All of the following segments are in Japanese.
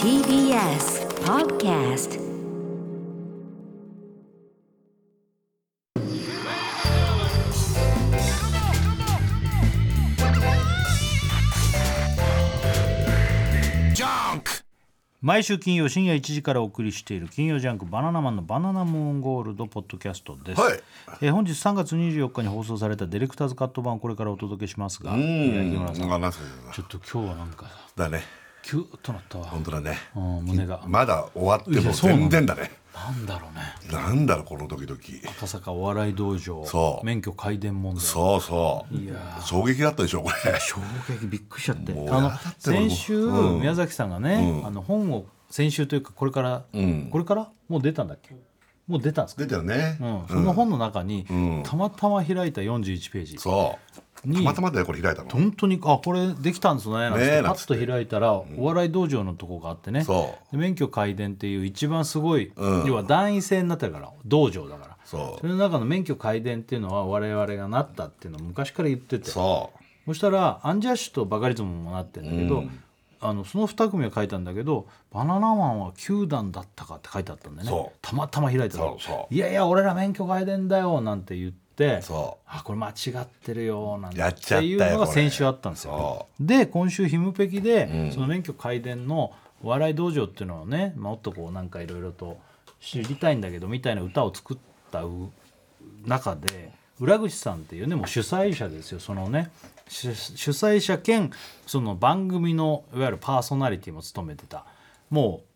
TBS Podcast 毎週金曜深夜1時からお送りしている金曜ジャンクバナナマンのバナナムーンゴールドポッドキャストです、はい。えー本日3月24日に放送されたディレクターズカット版をこれからお届けしますがういや村さん。あなんすかちょっと今日はなんかだね。キュッとなったわ。本当だね。うん胸が。まだ終わっていもやそうなの全然だねなんだろうね。なんだろうこのドキドキ赤坂お笑い道場。そう。免許改伝問題。そうそう。いやー。衝撃だったでしょこれ。衝撃びっくりしちゃって。あの先週、うん。宮崎さんがね、あの本を先週というかこれから、ん。これから？もう出たんだっけ？もう出たんですか？出たよね。うん、その本の中に、ん。たまたま開いた41ページ。そう。にたまたまだよこれ開いたの。本当にあこれできたんですねなんてねえパッと開いたら、お笑い道場のとこがあってね。そで免許改伝っていう一番すごい、うん。要は団員制になってるから道場だから。そう。それの中の免許改伝っていうのは我々がなったっていうのを昔から言ってて。そそしたらアンジャッシュとバカリズムもなってるんだけど、うん。あのその2組は書いたんだけどバナナマンは9段だったかって書いてあったんだよね。そう。たまたま開いたらそうそう。いやいや俺ら免許改伝だよ」なんて言ってそあこれ間違ってるよなんてやっちゃったよいうのが先週あったんですよ。そ。で今週ひむぺきで、うん。その免許改伝のお笑い道場っていうのをねもっとこうなんかいろいろと知りたいんだけどみたいな歌を作ったう中で浦口さんっていうねもう主催者ですよ。そのね主主催者兼その番組のいわゆるパーソナリティも務めてた。もう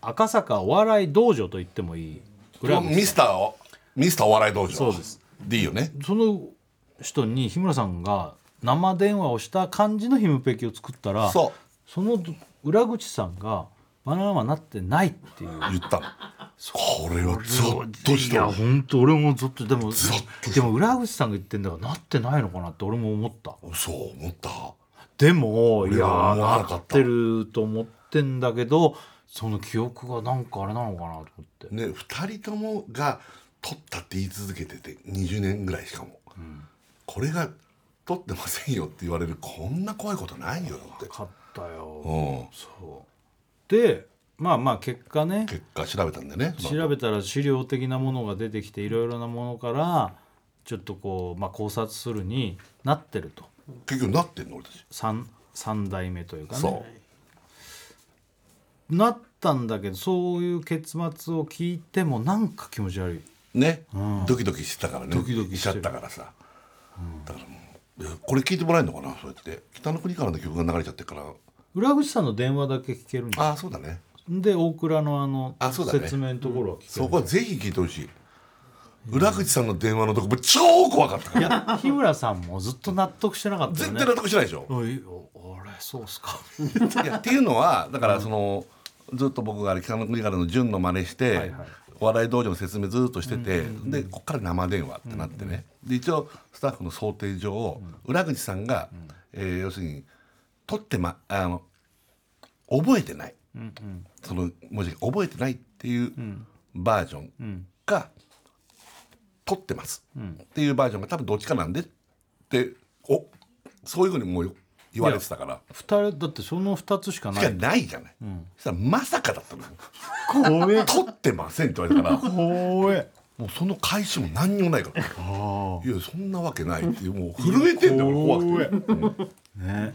赤坂お笑い道場と言ってもいい。ミスターをミスターお笑い道場。そうですでいいよね。その人に日村さんが生電話をした感じのヒムペキを作ったらそその裏口さんがバナナマンなってないっていう。言ったの。これはゾッとしいやた本当俺もずっと。でもでも裏口さんが言ってんだからなってないのかなって俺も思った。そう思った。でもいやなってると思ってんだけどその記憶がなんかあれなのかなと思って。ね2人ともが取ったって言い続けてて20年ぐらいしかも、これが取ってませんよって言われるこんな怖いことないよだって。勝ったよ。うん。そう。でまあまあ結果ね。結果調べたんでね調べたら資料的なものが出てきていろいろなものからちょっとこう、まあ、考察するになってると。結局なってんの俺たち。3, 三代目というかね。そなったんだけどそういう結末を聞いてもなんか気持ち悪い。うね、ドキドキしてたからね。ドキドキしちゃったからさ、だからこれ聞いてもらえるのかな？そうやって。北の国からの曲が流れちゃってるから。裏口さんの電話だけ聞けるんだああそうだね。で大倉のあのあそうだね。説明のところは聞けるそこはぜひ聞いてほしい。裏口さんの電話のとこも超怖かったかいらや日村さんもずっと納得してなかったよね。絶対納得しないでしょ。俺そうっすか？いやっていうのはだからその、ずっと僕が北の国からの順の真似して、はいはいお笑い道場の説明ずっとしてて、でここから生電話ってなってね、で一応スタッフの想定上、裏口さんが、えー要するに取ってまあの覚えてない、その文字が覚えてないっていうバージョンが取ってます、っていうバージョンが多分どっちかなんでっておそういうふうにもう言われてたから。二人だってその2つしかなしかいないじゃない、そしたらまさかだったの。よ怖え。取ってませんって言われたから怖え。もうその返しも何にもないから。いやそんなわけないっていうもう震えてんだよ俺怖くて、ね、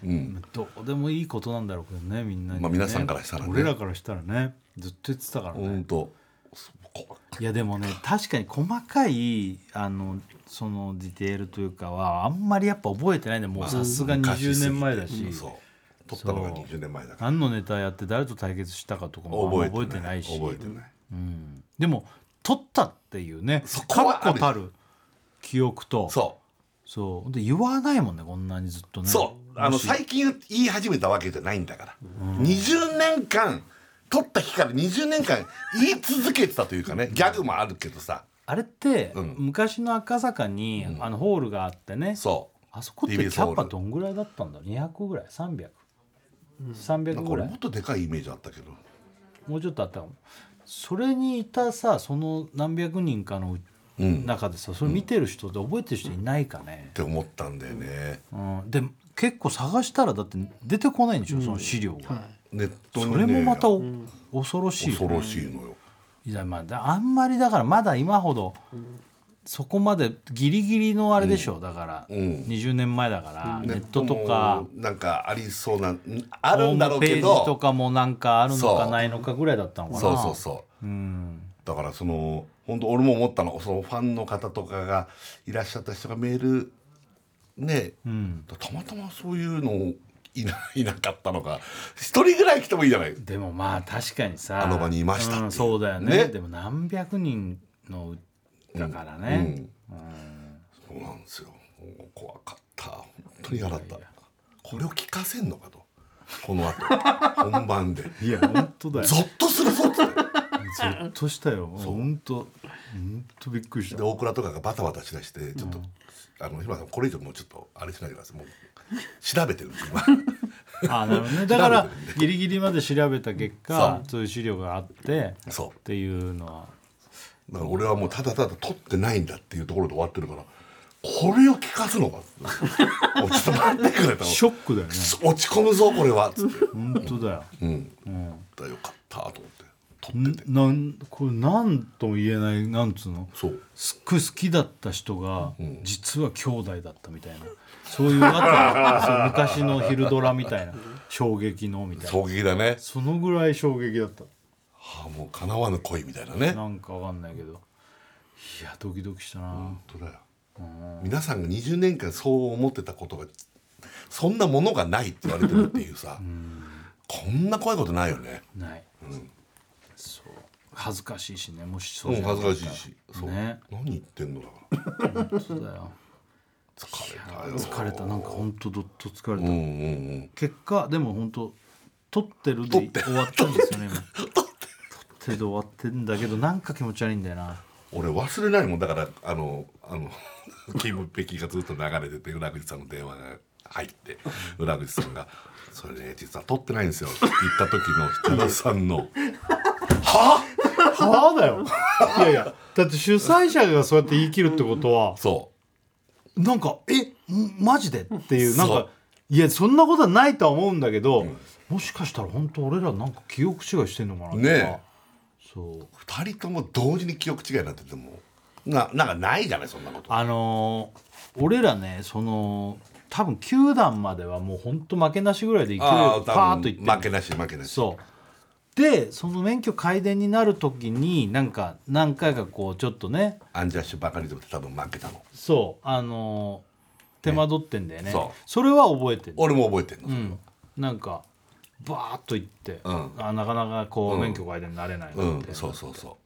どうでもいいことなんだろうけどねみんなにね、まあ皆さんからしたらね。俺らからしたらね。ずっと言ってたからね、本当怖いやでもね確かに細かいあのそのディテールというかはあんまりやっぱ覚えてないんもうさすが20年前だし、そう。取ったのが20年前だから。何のネタやって誰と対決したかとかも覚えてない。し。覚えてない。うん、でも取ったっていうね。確固たる。記憶と。そそう。で言わないもんねこんなにずっとね。うそう。あの最近言い始めたわけじゃないんだから、20年間取った日から20年間言い続けてたというかねギャグもあるけどさあれって、うん。昔の赤坂に、あのホールがあってね。そう。あそこってキ TBS ホール。ャパどんぐらいだったんだ？200ぐらい？300300、300なん。かぐらい？俺もっとでかいイメージあったけど。もうちょっとあったかも。それにいたさその何百人かのうん。中でさそれ見てる人で覚えてる人いないかね？っ、て思ったんだよね、うん、で結構探したらだって出てこないんでしょ、その資料が、ネットそに、ね、れもまたお、恐ろしいよね。恐ろしいのよいやまあだあんまりだからまだ今ほどそこまでギリギリのあれでしょ、だから、うん。20年前だから、ネットとかもなんかありそうなんあるんだろうホームページとかもなんかあるのかないのかぐらいだったのかな。そうそうそうう。んだからその本当俺も思ったのそのファンの方とかがいらっしゃった人がメールね、ん。たまたまそういうのいないなかったのか。一人ぐらい来てもいいじゃない。でもまあ確かにさあの場にいましたっていう。うんそうだよね。ね。でも何百人のだからうん。ね、そうなんですよ。もう怖かった。本当に嫌だった。これを聞かせんのかと。この後。本番で。いや本当だよ。ゾッとするぞっつって。ゾッとしたよ。本当。本当びっくりした。で大倉とかがバタバタしだしてちょっと、あの日村さんこれ以上もうちょっとあれしないでください。もう調べてるんです今。あなるほどね。だからギリギリまで調べた結果そう。いう資料があってそう。っていうのは。だから俺はもうただただ撮ってないんだっていうところで終わってるからこれを聞かすのか ちょっと待ってくれとショックだよね。落ち込むぞこれは。つって本当だよ。うん、うん。だよかったと思って撮ってて。なんこれ何とも言えないなんつうの？そう。すっごい好きだった人が、ん。実は兄弟だったみたいなそういうあとそう昔の昼ドラみたいな衝撃のみたいな。衝撃だね。そのぐらい衝撃だった。はあもう叶わぬ恋みたいなね。なんかわかんないけど。いやドキドキしたな、本当だよ。皆さんが20年間そう思ってたことがそんなものがないって言われてるっていうさ。こんな怖いことないよね。ない、そう。恥ずかしいしね。もしそううんじゃな恥ずったからしいし。そう、ね。何言ってんのだから。本当だよ疲れたよ。疲れた。なんか本当どっと疲れた、うんうんうん。結果でも本当撮ってるで終わったんですよね今。撮ってる。で終わってんだけどなんか気持ち悪いんだよな。俺忘れないもんだからあのあの キム・ペキがずっと流れてて裏口さんの電話が入って裏口さんが「それね実は撮ってないんですよ」って言った時の設楽さんの「ははあだよ。いやいやだって主催者がそうやって言い切るってことはそなんか「えんマジで?」っていうなんかいやそんなことはないとは思うんだけど、もしかしたら本当俺らなんか記憶違いしてんのかなねそう。う2人とも同時に記憶違いになっててもななんかないじゃないそんなこと。あのー俺らねその多分9段まではもう本当負けなしぐらいでいけるパーッといってる。負けなし負けなし。そうでその免許改伝になる時になんか何回かこうちょっとねアンジャッシュばかりでも多分負けたの。そうあのー手間取ってんだよね。そう。れは覚えてる俺も覚えてんの、うん。なんかバーッといって、うん。あなかなかこう、うん免許改伝になれないうん。なって、そうそうそ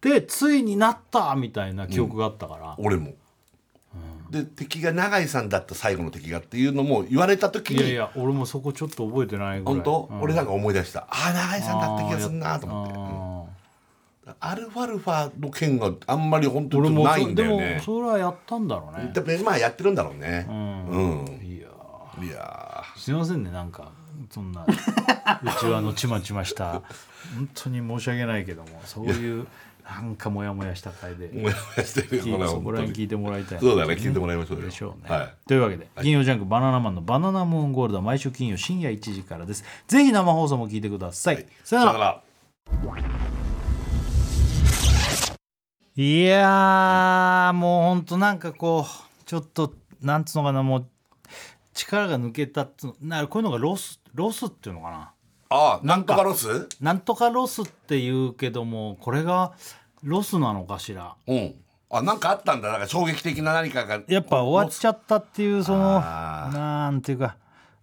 でついになったみたいな記憶があったから、う俺も、で敵が永井さんだった最後の敵がっていうのも言われた時にいやいや俺もそこちょっと覚えてないぐらい。本当、うん。俺なんか思い出した。ああ永井さんだった気がするなと思って、アルファルファの件があんまり本当にないんだよでもねそれはやったんだろうね。でもまあやってるんだろうね。うん。うん、いやいやすいませんねなんかそんなうちわのちまちました。本当に申し訳ないけどもそういうなんかモヤモヤした回で。ーもやもやしてるよそこら辺聞いてもらいたい。なそうだね聞いてもらいましょうよ。でしょうね、はい。というわけで、金曜ジャンク「バナナマンのバナナムーンゴールド」は毎週金曜深夜1時からです。ぜひ生放送も聞いてください、さよなら。いやーもうほんとなんかこうちょっとなんつうのかなもう力が抜けたっつうなこういうのがロスロスっていうのかなああなんとかロス？なんとかロスって言うけどもこれがロスなのかしら？うん。あなんかあったんだ。なんか衝撃的な何かが。やっぱ終わっちゃったっていうそのなんていうか。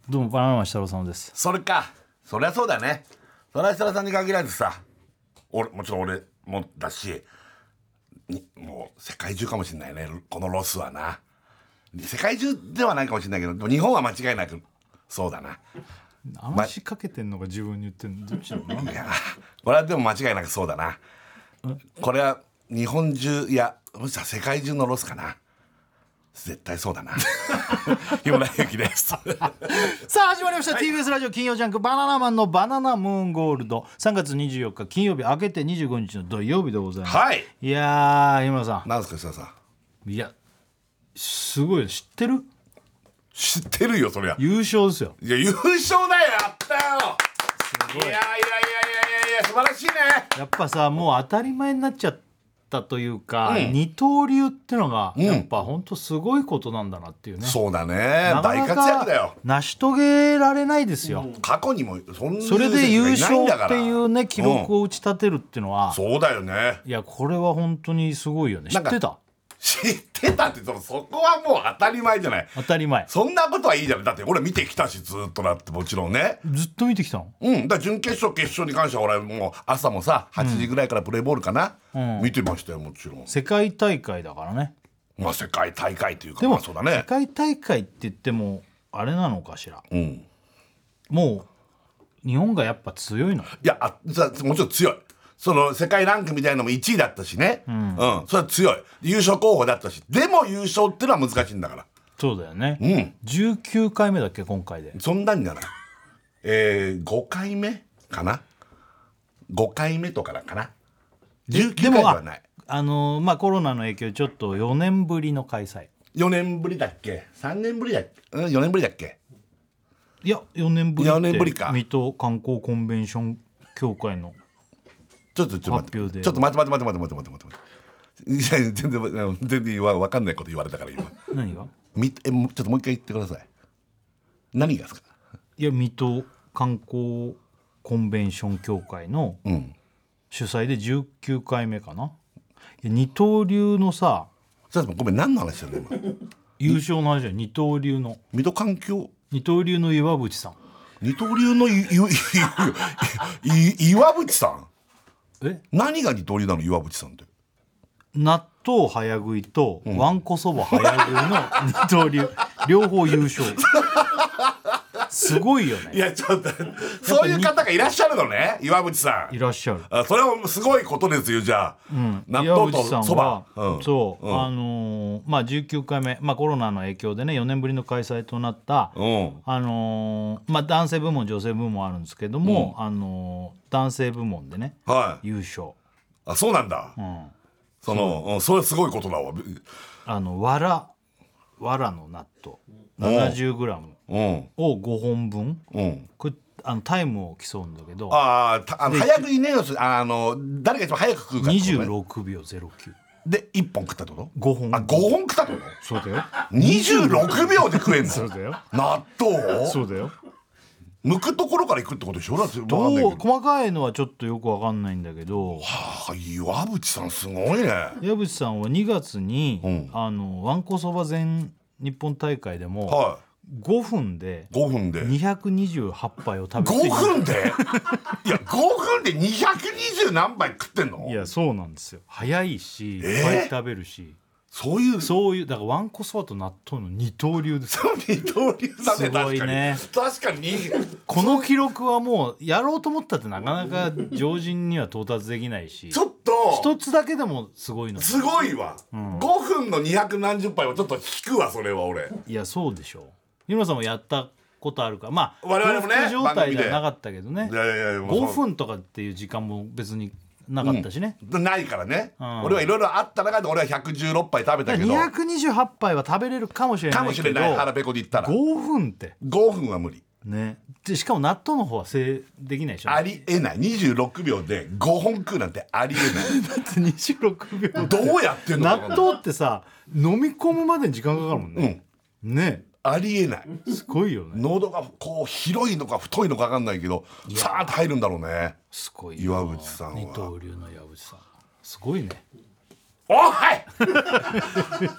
どうもバナナマン設楽さんです。それか。そりゃそうだね。それは設楽さんに限らずさ。俺もちろん俺もだしにもう世界中かもしれないね。このロスはな。世界中ではないかもしれないけどでも日本は間違いなくそうだな話しかけてんのが自分に言ってんの？どっちだろう？ないやこれはでも間違いなくそうだな。これは日本中いやもしかしたら世界中のロスかな。絶対そうだな。日村勇紀です。さあ始まりました。TBS ラジオ金曜ジャンク「バナナマンのバナナムーンゴールド」3月24日金曜日明けて25日の土曜日でございます、はい。いやー日村さなんですか設楽さんん。いやすごいよ。知ってる？知ってるよそりゃ。優勝ですよ。いや優勝だよやったよ。いやい。やいやいやいやいや素晴らしいね。やっぱさもう当たり前になっちゃったというか、うん。二刀流ってのがん。やっぱ本当すごいことなんだなっていうね、そうだね。なかなか大活躍だよ。成し遂げられないですよ、過去にもそんなそれで優勝っていうね記録を、を打ち立てるっていうのは、うんそうだよね。いやこれは本当にすごいよね。知なんかってた？知ってたってそそこはもう当たり前じゃない。当たり前。そんなことはいいじゃないだって俺見てきたしずっとだってもちろんね。ずっと見てきたの？うん。だ準決勝決勝に関しては俺もう朝もさ8時ぐらいからプレーボールかな、ん。見てましたよもちろん。世界大会だからね。まあ世界大会というかでも、そうだね。界大会って言ってもあれなのかしら？うん。もう日本がやっぱ強いの？いやあさもちろん強いその世界ランクみたいのも1位だったしね。うん、それは強い。優勝候補だったし。でも優勝っていうのは難しいんだから。そうだよね、うん。19回目だっけ今回で。そんなんじゃない。えー、5回目？かな？5回目とかだかな？19回ではない。ああのーまあコロナの影響でちょっと4年ぶりの開催。4年ぶりだっけ？3年ぶりだっけ？うん4年ぶりだっけ？いや4年ぶりって4年ぶりか。水戸観光コンベンション協会のちょっとちょっと待ってちょっと待って待って待って待って待って。待って待っていや全然全然わ分かんないこと言われたから今。何が？みえもうちょっともう一回言ってください。何がですか？いや水戸観光コンベンション協会のうん。主催で19回目かな。いや二刀流のさちょっとごめん何の話してるの今。優勝の話だよ二刀流の。水戸環境？二刀流の岩渕さん。二刀流のい いいい岩渕さん？え？何が二刀流なの岩渕さんって？納豆早食いとわんこそば早食いの二刀流。両方優勝すごいよね。いやちょっとそういう方がいらっしゃるのね岩渕さん。いらっしゃる。あそれはすごいことですよじゃあ、納岩豆渕さんとそば。は、うん。そう、うん。あのーまあ19回目、まあ、コロナの影響でね4年ぶりの開催となった、うん。あのーまあ、男性部門女性部門あるんですけども、あのー男性部門でねはい。優勝、あそうなんだ、うん、その、う。ん、それすごいことだわ。あのわらわらの納豆。70g うんを5本分？うん。これあのタイムを競うんだけど。ああの早食いね要するにあの誰が一番早く食うかね。26秒09で1本食ったってこと？5本。あ5本食ったってこと？そうだよ。26秒で食えんの？そうだよ。納豆そうだよ。剥くところからいくってことでしょ？だってどう細かいのはちょっとよくわかんないんだけど。はあ岩渕さんすごいね。矢渕さんは2月に、うん。あのわんこそば全日本大会でもは5分でい5分で。228杯を食べて5分で？いや5分で220何杯食ってんの？いやそうなんですよ。早いしいっえーぱい食べるし、そういう？そういうだからわんこそばと納豆の二刀流です。よ二刀流だねすごいね。確かに。確かにこの記録はもうやろうと思ったってなかなか常人には到達できないし。ちょっと。一つだけでもすごいのすごいわ、5分の2何十杯はちょっと引くわそれは俺。いやそうでしょう日村さんもやったことあるからまあ我々もね空腹状態ではなかったけどね。いやいやいやもう5分とかっていう時間も別になかったしね、ないからね、ん。俺はいろいろあった中で俺は116杯食べたけど。228杯は食べれるかもしれないかもしれない腹ペコで言ったら。5分って。5分は無理。ね。でしかも納豆の方は制できないでしょ。ありえない。26秒で5本食うなんてありえ だって26秒ないどうやってんの？納豆ってさ飲み込むまでに時間かかるもんね、ねありえない。すごいよね。喉がこう広いのか太いのか分かんないけどさーっと入るんだろうね。すごい岩渕さんは。二刀流の岩渕さん。すごいね。おい！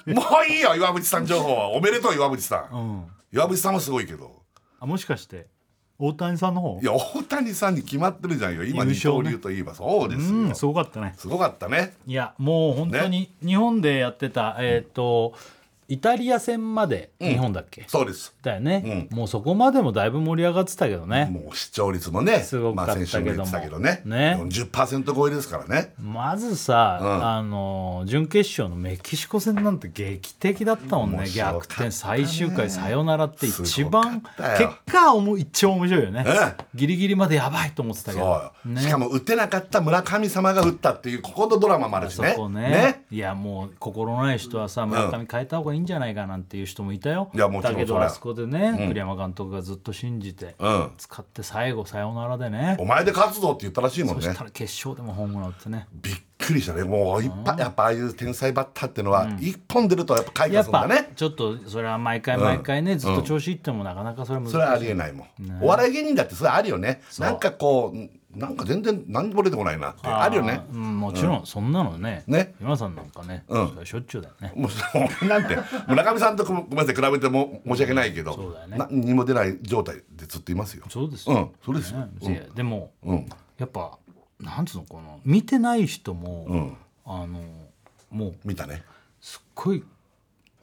もういいよ岩渕さん情報は。おめでとう岩渕さん、うん。岩渕さんもすごいけど。あもしかして大谷さんの方？いや大谷さんに決まってるじゃんよ。今ね。刀流といえば。そうですよ、うんすごかったね。すごかったね。いやもう本当に日本でやってた、えっ、とイタリア戦まで日本だっけ、そうです。だよね、もうそこまでもだいぶ盛り上がってたけどね、もう視聴率もねすごかったまあ、先週も言ってたけどね。ね。40%超えですからね。まずさ、ん。あの準決勝のメキシコ戦なんて劇的だったもんね。逆転最終回サヨナラって一番結果は一番面白いよね、うん。ギリギリまでやばいと思ってたけど。しかも打てなかった村神様が打ったっていうここのドラマもあるしね。そこね。いやもう心ない人はさ村上変えた方がいいんじゃないかなんていう人もいたよ、いやもちろんだけどあそこでね、栗山監督がずっと信じて、うん使って最後サヨナラでねお前で勝つぞって言ったらしいもんねそしたら決勝でもホームラン打ってねびっくりしたねもういっぱいやっぱああいう天才バッターっていうのは一本出るとやっぱ開やっるんだねちょっとそれは毎回毎回ね、ずっと調子いってもなかなかそれは難しいそれはありえないもん、お笑い芸人だってそれあるよねなんかこうなんか全然何も出てこないなってあるよね。ーうん、もちろんそんなのねね。今さんなんかね、うん。しょっちゅうだよね。もう俺なんて村上さんとごめんなさい比べても申し訳ないけど、そうだよね。何にも出ない状態でずっといますよ。そうですよ、うんそうですよ、ね。でも、うん。やっぱなんつうのかな見てない人も、ん。あのもう見たね。すっごい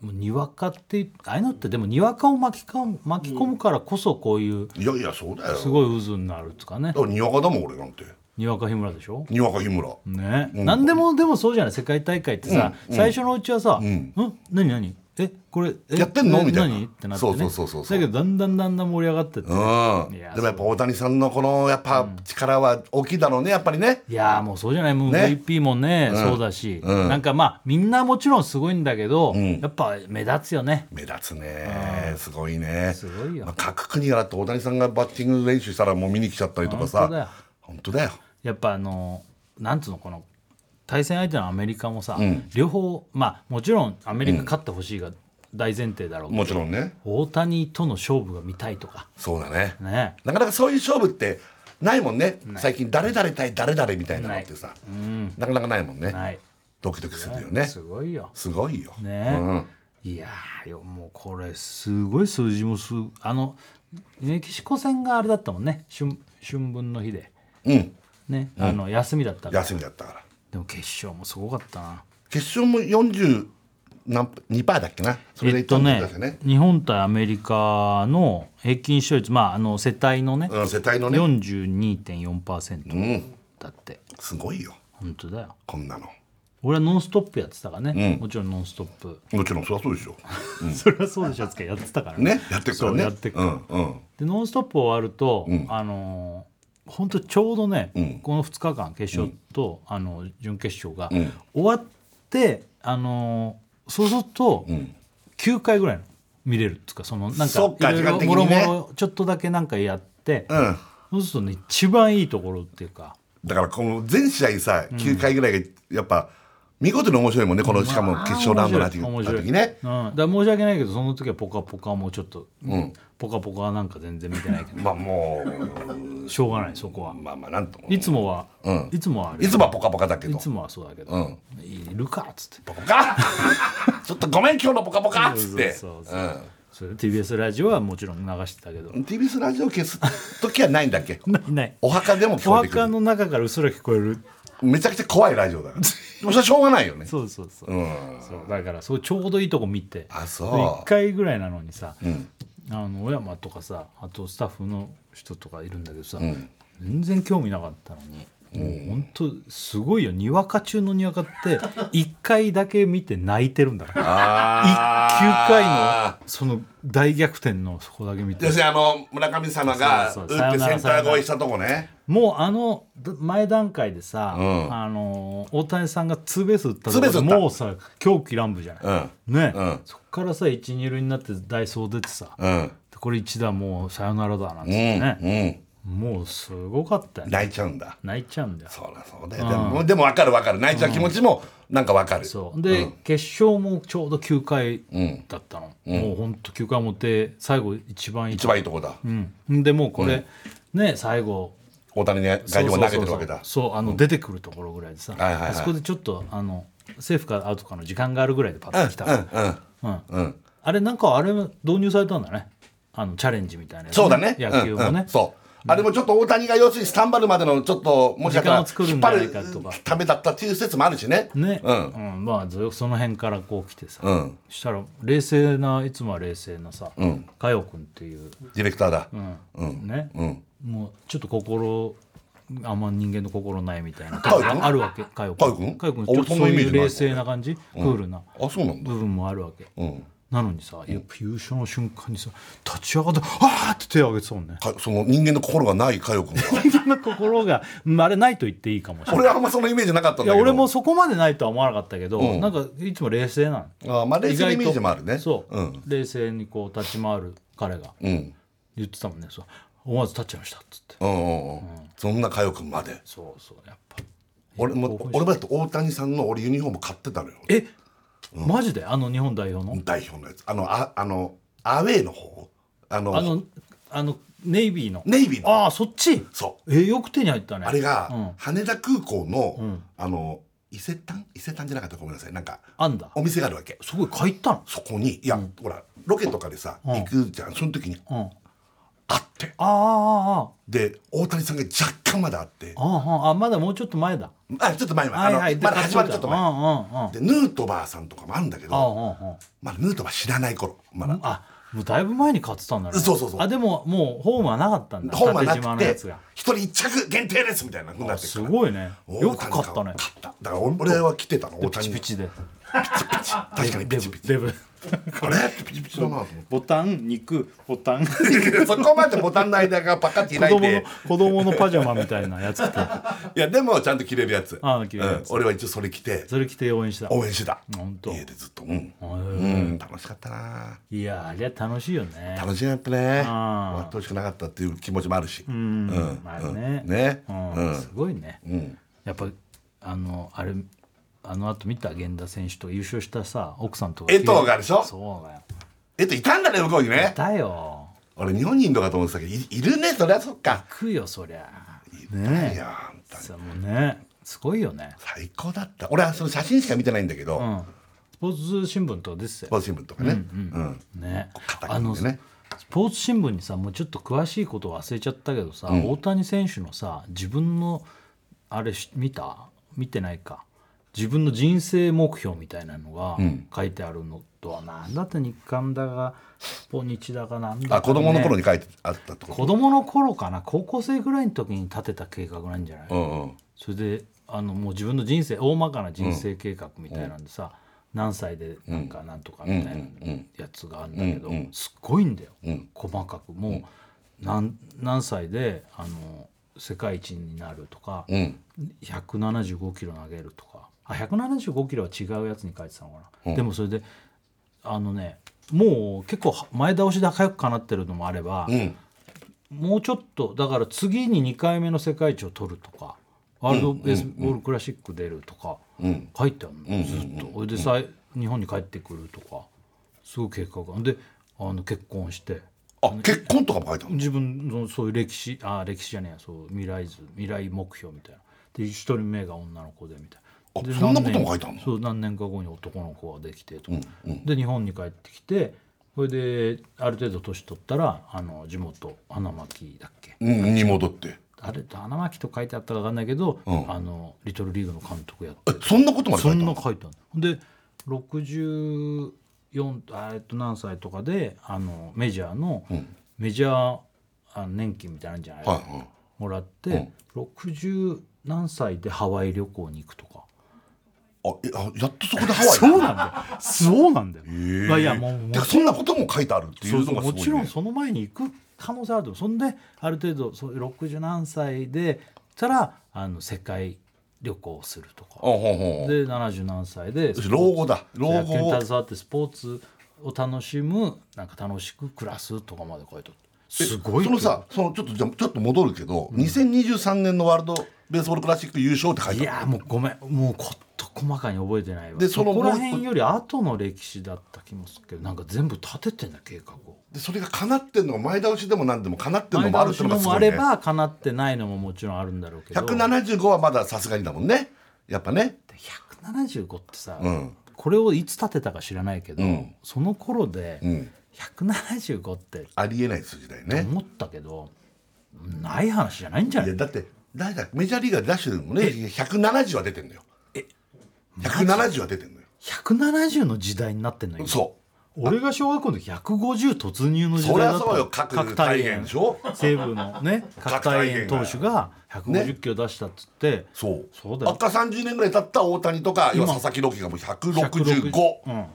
もうにわかってああいうのってでもにわかを巻きか巻き込むからこそこういういやいやそうだよ。すごい渦になるとかね。だからにわかだもん俺なんて。にわか日村でしょ？にわか日村。ね、何でもでもそうじゃない？世界大会ってさ、最初のうちはさ「うん？何何？えこれえやってんの？えみたいな。何?」ってなってね。そうそうそうそうだけどだんだんだんだん盛り上がってって、うん。でもやっぱ大谷さんのこのやっぱ力は大きいだろうねやっぱりね。いやーもうそうじゃない。もうね。MVP もねそうだし、うん。なんかまあみんなもちろんすごいんだけど、ん。やっぱ目立つよね。目立つね。すごいね。すごいよまあ、各国がだって大谷さんがバッティング練習したらもう見に来ちゃったりとかさ。本当だよ。本当だよ。やっぱあのなんつうのこの対戦相手のアメリカもさ、ん。両方まあもちろんアメリカ勝ってほしいが大前提だろうけど、もちろんね。大谷との勝負が見たいとか。そうだね。ね。なかなかそういう勝負ってないもんね。最近誰々対誰々みたいなのってさ。なかなかないもんね。ドキドキするよね。すごいよ。すごいよ。ね、うん。いやーよもうこれすごい数字もすあのメキシコ戦があれだったもんね。春春分の日で。うん。ね、あの休みだったから。休みだったからでも決勝もすごかったな。決勝も40何2パーだっけな？それでいったんえっとね日本対アメリカの平均視聴率まああの世帯のね、うん世帯のね。42.4%うん。だって、すごいよ。本当だよ。こんなの。俺は「ノンストップ!」やってたからね、うん。もちろん「ノンストップ。もちろんそりゃそうでしょ」それはそうでしょつけ。やってたからね。やってくからね。やってくうんうん。で「ノンストップ!」終わると、ん。あの本当ちょうどね、ん。この2日間決勝と、あの準決勝が、ん。終わってあのそうすると、ん。9回ぐらいの見れるっていうかそのなんかいろもろもろちょっとだけなんかやって、うん。そうするとね一番いいところっていうか。だからこの全試合さ9回ぐらいがやっぱ見事に面白いもんね。このしかも決勝ラウンドになってい。た時ね。うん、だ申し訳ないけどその時は「ぽかぽか」もちょっと「ぽかぽか」なんか全然見てないけど。まあもしょうがないそこは。うまあまあなんとも。いつもは、うん。いつもはいつもはポカポカだけど。いつもはそうだけど、うん。いるか？っつって。ポカポカ。ちょっとごめん今日のポカポカ。っつってそう。そうそうそれで TBS ラジオはもちろん流してたけど。うん TBS ラジオ消す時はないんだっけ？ないお墓でも聞おこえてくる。墓の中からうっすら聞こえる。めちゃくちゃ怖いラジオだから それはしょうがないよね。そうそうそう,、うん。そうだからそうちょうどいいとこ見て。あそう。1回ぐらいなのにさ、ん。あの小山とかさあとスタッフの人とかいるんだけどさ、ん。全然興味なかったのに。もう本当すごいよ。にわか中のにわかって 1回だけ見て泣いてるんだからあ9回のその大逆転のそこだけ見て。要するにあの村上様がそう打ってセンター越えしたとこね。もうあのだ前段階でさ、うん。あの大谷さんがツーベース打ったとこもうさ狂気乱舞じゃない、うん。ね、うん。そっからさ一二塁になってダイソー出てさ、うん。これ一打もうさよならだなんてうね、んもうすごかったね。泣いちゃうんだ。泣いちゃうんだよ。そりゃそうだよ。でもでも分かる分かる。泣いちゃう気持ちもなんか分かる。そう。で、決勝もちょうど9回ん。だったの、もうほんと9回持って最後一番いい一番いいとこだ。うん、でもうこれ、ね最後。大谷ね外野も投げてるわけだ。そうあの、出てくるところぐらいでさ、はいはいはい。あそこでちょっとあのセーフかアウトかの時間があるぐらいでパッと来たうんうん。うん。あれなんかあれ導入されたんだね。あのチャレンジみたいなやつそうだね。野球もね、うんうん。そうあれもちょっと大谷が要するにスタンバルまでのちょっともしかしたら時間を作る引っ張るためだったっていう説もあるしね。ね、うん。うん。まあずその辺からこう来てさ、うん。したら冷静ないつもは冷静なさ、ん。佳代君っていう、ディレクターだ。うん。ね、うん。もうちょっと心あんま人間の心ないみたいな。あるわけ。佳代君佳代君あちょっとそういいう冷静な感じ、クールなあそうなんだ。部分もあるわけ、うんなのにさ、やっぱ優勝の瞬間にさ立ち上がって「あー!」って手を挙げてたもんね。かその人間の心がない佳代君が。人間の心がうんあれないと言っていいかもしれない。俺はあんまそのイメージなかったんだけど。いや俺もそこまでないとは思わなかったけど、うん。なんかいつも冷静なのあまあ冷静なイメージもあるね。そう、うん。冷静にこう立ち回る彼が。うん。言ってたもんね。そう。思わず立っちゃいましたっつって。うんうんうん。そんな佳代君まで。そうそう。やっぱ。俺も俺もだって大谷さんの俺ユニフォーム買ってたのよ。え、マジで？あの日本代表の、代表のやつ。あのああのアウェーの方？あのあのあのネイビーの？ネイビーの。ああそっち？そう。えよく手に入ったね。あれが、うん。羽田空港の、ん。あの伊勢丹？伊勢丹じゃなかったごめんなさい。なんかあんだお店があるわけ。すごい買いったの？そこに。いや、ほらロケとかでさ、うん。行くじゃん。その時にうんあって。あああで大谷さんが若干まだあって。ああまだもうちょっと前だ。あちょっと前は、はいはい。まだ始まるちょっと前。うんうんうん。でヌートバーさんとかもあるんだけあどまだヌートバー知らない頃まだ、あもうだいぶ前に買ってたんだね。そうそうそう。あでももうホームはなかったんだ。本はな縦縞くて一人一着限定ですみたいなふうになってるすごいね。よく買ったね。買った。だから俺は来てたの大ピ谷チピチで確かにデピチピチ。ブデブ。あれ？ピチピチ。だなと思ってボタン肉ボタン。そこまでボタンの間がパカッて子供の開いて。子供のパジャマみたいなやつ着て。いやでもちゃんと着れるやつ。ああ着れるやつ。うん。俺は一応それ着て。それ着て応援した。応援してた。本当。家でずっと。うん、ううん。ん、楽しかったな。いやあれは楽しいよね。楽しかったね。終わってほしくなかったっていう気持ちもあるし。うん。うん。まあね。ね。うん。うん。すごいね。うん。やっぱあのあれあの後見た源田選手と優勝したさ奥さんとか江藤がでしょ？そうだよ。えっといたんだね向こうにね。だよ。俺日本にいるのかと思ってたけどいいるねそりゃそっか。行くよそりゃ。いね。や本当に。さもうね。すごいよね。最高だった。俺はその写真しか見てないんだけど、うん。スポーツ新聞とかですよ。スポーツ新聞とかね、うんね。肩あの組んでねスポーツ新聞にさもうちょっと詳しいこと忘れちゃったけどさ、大谷選手のさ自分のあれし見た見てないか自分の人生目標みたいなのが書いてあるのとはなんだって日刊だがスポニチだかなんだか、ね、あ子供の頃に書いてあったと？子供の頃かな？高校生ぐらいの時に立てた計画なんじゃない、うんうん。それであのもう自分の人生大まかな人生計画みたいなんでさ、何歳でなんかなんとかみたいなやつがあるんだけど、すっごいんだよ、ん。細かく。もう何何歳であの世界一になるとか、うん。175キロ投げるとかあ175キロは違うやつに書いてたのかな、でもそれであのねもう結構前倒しで早くかなってるのもあれば、うん。もうちょっとだから次に2回目の世界一を取るとかワールドベースボールクラシック出るとか書いてあるの、ずっと。それでさ日本に帰ってくるとかすごい計画。がであの結婚して。あ結婚とかも書いてあるの？自分のそういう歴史あ歴史じゃねえやそう未来図未来目標みたいな。で一人目が女の子でみたいなそんなこと何年も書いてあるの？そう何年か後に男の子ができてと。か、で日本に帰ってきてそれである程度年取ったらあの地元花巻だっけ？うんに戻って。あれ花巻と書いてあったか分かんないけど、ん。あのリトルリーグの監督やって。えそんなことまで書そんいてあるのな書いてあるで64あえっと何歳とかであのメジャーの、メジャーあの年金みたいなんじゃない、はいはい。もらって、60何歳でハワイ旅行に行くとか。あえあやっとそこでハワイ そうなんだよ。そうなんだよ。へえ。まあいやもうそんなことも書いてあるっていそうのがすごい、ね、もちろんその前に行く可能性あると。そんである程度そういう60何歳でたらあの世界旅行をするとか。で70何歳で老後だ。老後。に携わってスポーツを楽しむなんか楽しく暮らすとかまで書いてある。すごい。そのさそのちょっとじゃあちょっと戻るけど、2023年のワールドベースボールクラシック優勝って書いいてある。やもうごめん。もうこと細かに覚えてないわ。でそのそこら辺より後の歴史だった気もするけどなんか全部立ててんだ計画をでそれが叶ってんのが前倒しでも何でも叶ってんの前もあるってのがすごいね。もあれば叶ってないのももちろんあるんだろうけど。175はまださすがにだもんね。やっぱね。175ってさ、うん。これをいつ立てたか知らないけど、ん。その頃でうん。175ってありえない数字だよね。思ったけど、ない話じゃないんじゃない？いやだって誰だメジャーリーガーで出してるのもね170は出てんのよ。170は出てんのよ。170の時代になってんの今？そ俺が小学校の時150突入のう時代だったそりゃそうよ。各大変でしょ？西武のね 角大変投手が150キロ出したっつって、そう。そうだよ。あっから30年ぐらい経った大谷とか要は佐々木朗希がもう165 160うん、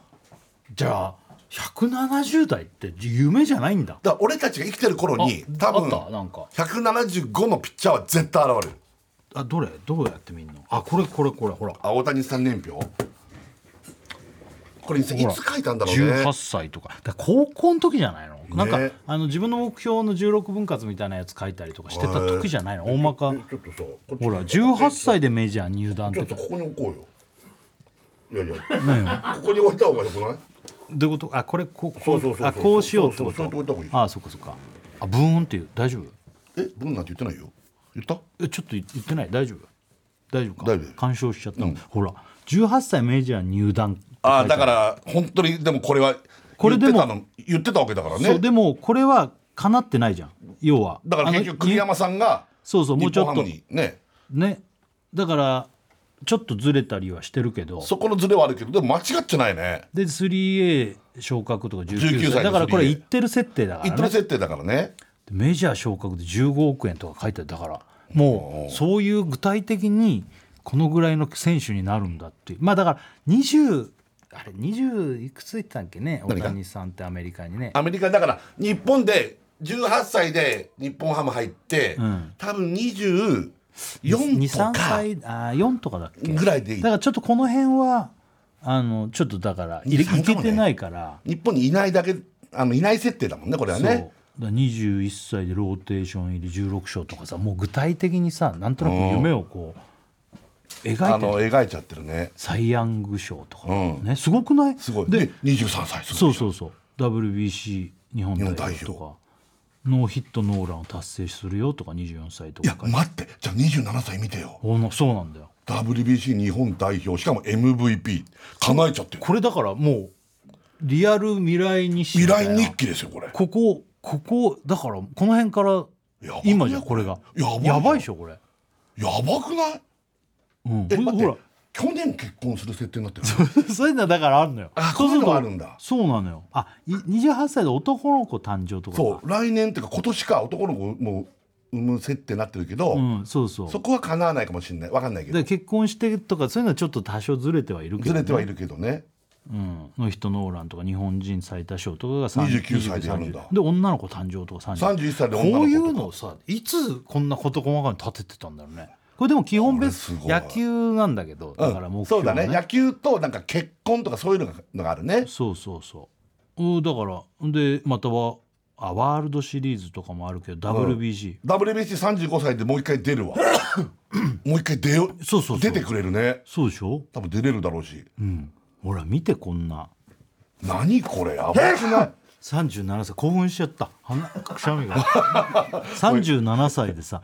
じゃあ170代って夢じゃないんだ。だから俺たちが生きてる頃にあ多分あったなんか。175のピッチャーは絶対現れる。あどれ？どうやって見んの？あこれこれこれほら。あ大谷さん年表。これいつ書いたんだろうね。18歳とか。高校の時じゃないの、なんかねあの自分の目標の16分割みたいなやつ書いたりとかしてた時じゃないの？大まか。ほら18歳でメジャー入団って。ちょっとここに置こうよ。いやいや。ここに置いた方がよくない？どういうこと？あこれこうそうあこうしようってこそうそうそうそうあそっかそっかあブーンっていう大丈夫えブンなんて言ってないよ言ったえちょっと言ってない大丈夫大丈夫か大丈夫干渉しちゃった、ほら18歳メジャー入団ああだから本当にでもこれはこれでも言ってたわけだからねそうでもこれはかなってないじゃん要はだから結局栗山さんがそうそうもうちょっとねねだからちょっとずれたりはしてるけど。そこのズレはあるけどでも間違ってないね。で 3A 昇格とか19 19歳。歳でだからこれ 3A 言ってる設定だからね。言ってる設定だからね。メジャー昇格で15億円とか書いてあるだからもうそういう具体的にこのぐらいの選手になるんだっていう。まあだから20あれ20いくつ言ってたんっけね？大谷さんってアメリカにね。アメリカだから日本で18歳で日本ハム入って、ん。多分24と23か歳あ4とかだっけ？ぐらいでいい。だからちょっとこの辺はあのちょっとだからいれい23けてないから。日本にいないだけあのいない設定だもんねこれはそう。ねだから21歳でローテーション入り16勝とかさもう具体的にさなんとなく夢をこう描あいてる。の描いちゃってるね。サイ・ヤング賞とか、うん。ねすごくない？すごい。でで23歳そうそうそう。WBC 日本代表とかノーヒットノーランを達成するよとか24歳とか書いて。待って。じゃあ27歳見てよ。そうなんだよ。WBC 日本代表しかも MVP 叶えちゃってる。これだからもうリアル未来日誌み未来日記ですよこれ。ここここだからこの辺から今じゃこれが。やばいよ。やばいでしょこれ、やばくない？うん、えほら去年結婚する設定になってる そういうのだからあるのよ。あそういうのあるんだ。そうなのよ。あい28歳で男の子誕生とか。そう来年っていうか今年か男の子も産む設定になってるけど、うんそうそう。そこは叶わないかもしれない。わかんないけど。で結婚してとかそういうのはちょっと多少ずれてはいるけど、ね、ずれてはいるけどね。うん、の人ノーランとか日本人最多勝とかが30 29歳でやるんだ。で女の子誕生とか30 31歳で女の子とか。こういうのをさいつこんな事細かに立ててたんだろうねこれでも基本別これすごい。野球なんだけどだから目標はそうだね。野球となんか結婚とかそういうのがあるね。そうそうそう。うんだからでまたはあワールドシリーズとかもあるけど WBC、WBC35 歳でもう一回出るわ。もう一回出よそうそうそう。出てくれるね。そうでしょ？多分出れるだろうし、うん。ほら見てこんな。何これ？やばくない？37歳興奮しちゃった。鼻くしゃみが。37歳でさ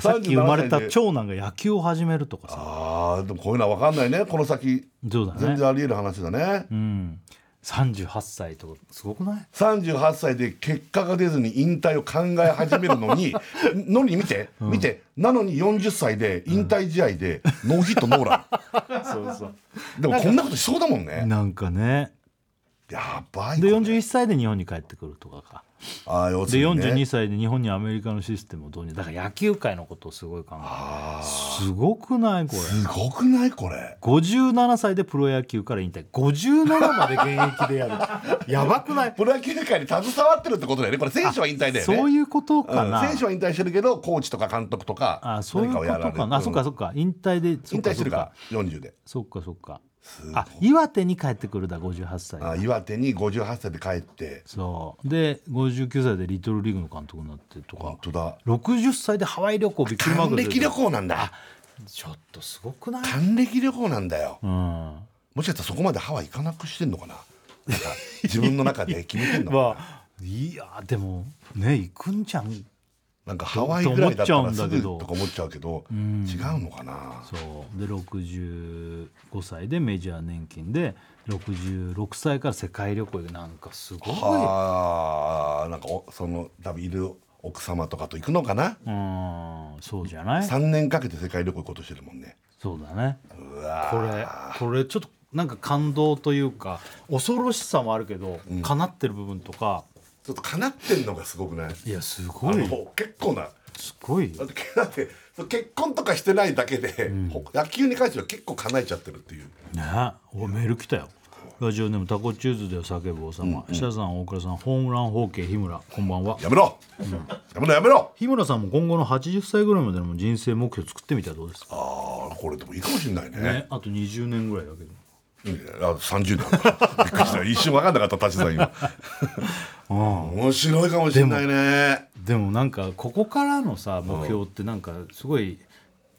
さっき生まれた長男が野球を始めるとかさ。あーでもこういうのは分かんないね。この先。そうだね。全然あり得る話だね。うん。38歳とかすごくない？38歳で結果が出ずに引退を考え始めるのに のに見て。見て。なのに40歳で引退試合でノーヒットノーラそうそう。ンでもこんなことしそうだもんね。なんかねやばいでこれ41歳で日本に帰ってくるとかか。あー要すでるにね。42歳で日本にアメリカのシステムを導入。だから野球界のことをすごい考える。すごくないこれ。すごくないこれ。57歳でプロ野球から引退。57まで現役でやる。やばくない？プロ野球界に携わってるってことだよね。これ選手は引退だよね。そういうことかな、うん。選手は引退してるけどコーチとか監督とかあそういうことかな、あそっかそっか。引退で引退してるから40で。そっかそっかあ岩手に帰ってくるだ58歳あ岩手に58歳で帰って。そう。で59歳でリトルリーグの監督になってとか。本当だ。60歳でハワイ旅行びっくりマー還暦旅行なんだ。ちょっとすごくない？還暦旅行なんだよ。うん。もしかしたらそこまでハワイ行かなくしてんのかな？なんか自分の中で決めてんのかな？まあいやでもね行くんじゃんなんかハワイぐらいだったらすぐと思っちゃうんだけど。とか思っちゃうけど違うのかな？そう。で65歳でメジャー年金で66歳から世界旅行でなんかすごい。はあなんかおその多分いる奥様とかと行くのかな？うん。そうじゃない？3年かけて世界旅行行こうとしてるもんね。そうだね。うわこれこれちょっとなんか感動というか恐ろしさもあるけど、叶ってる部分とかちょっとかなってんのがすごくない？いやすごい。結構な。すごい。だって結婚とかしてないだけで、ほ野球に関しては結構叶えちゃってるっていう。ね。おメール来たよ。ラジオネームタコチューズで叫ぶ王様、設楽さん大倉さんホームランホーケー日村こんばんは。やめろ、やめろやめろ。日村さんも今後の80歳ぐらいまでの人生目標作ってみたらどうですか、ああこれでもいいかもしれないね。ね、あと20年ぐらいだけどあ30年。びっくりした。一瞬分かんなかった舘さん今。面白いかもしれないね。でもなんかここからのさ目標ってなんかすごい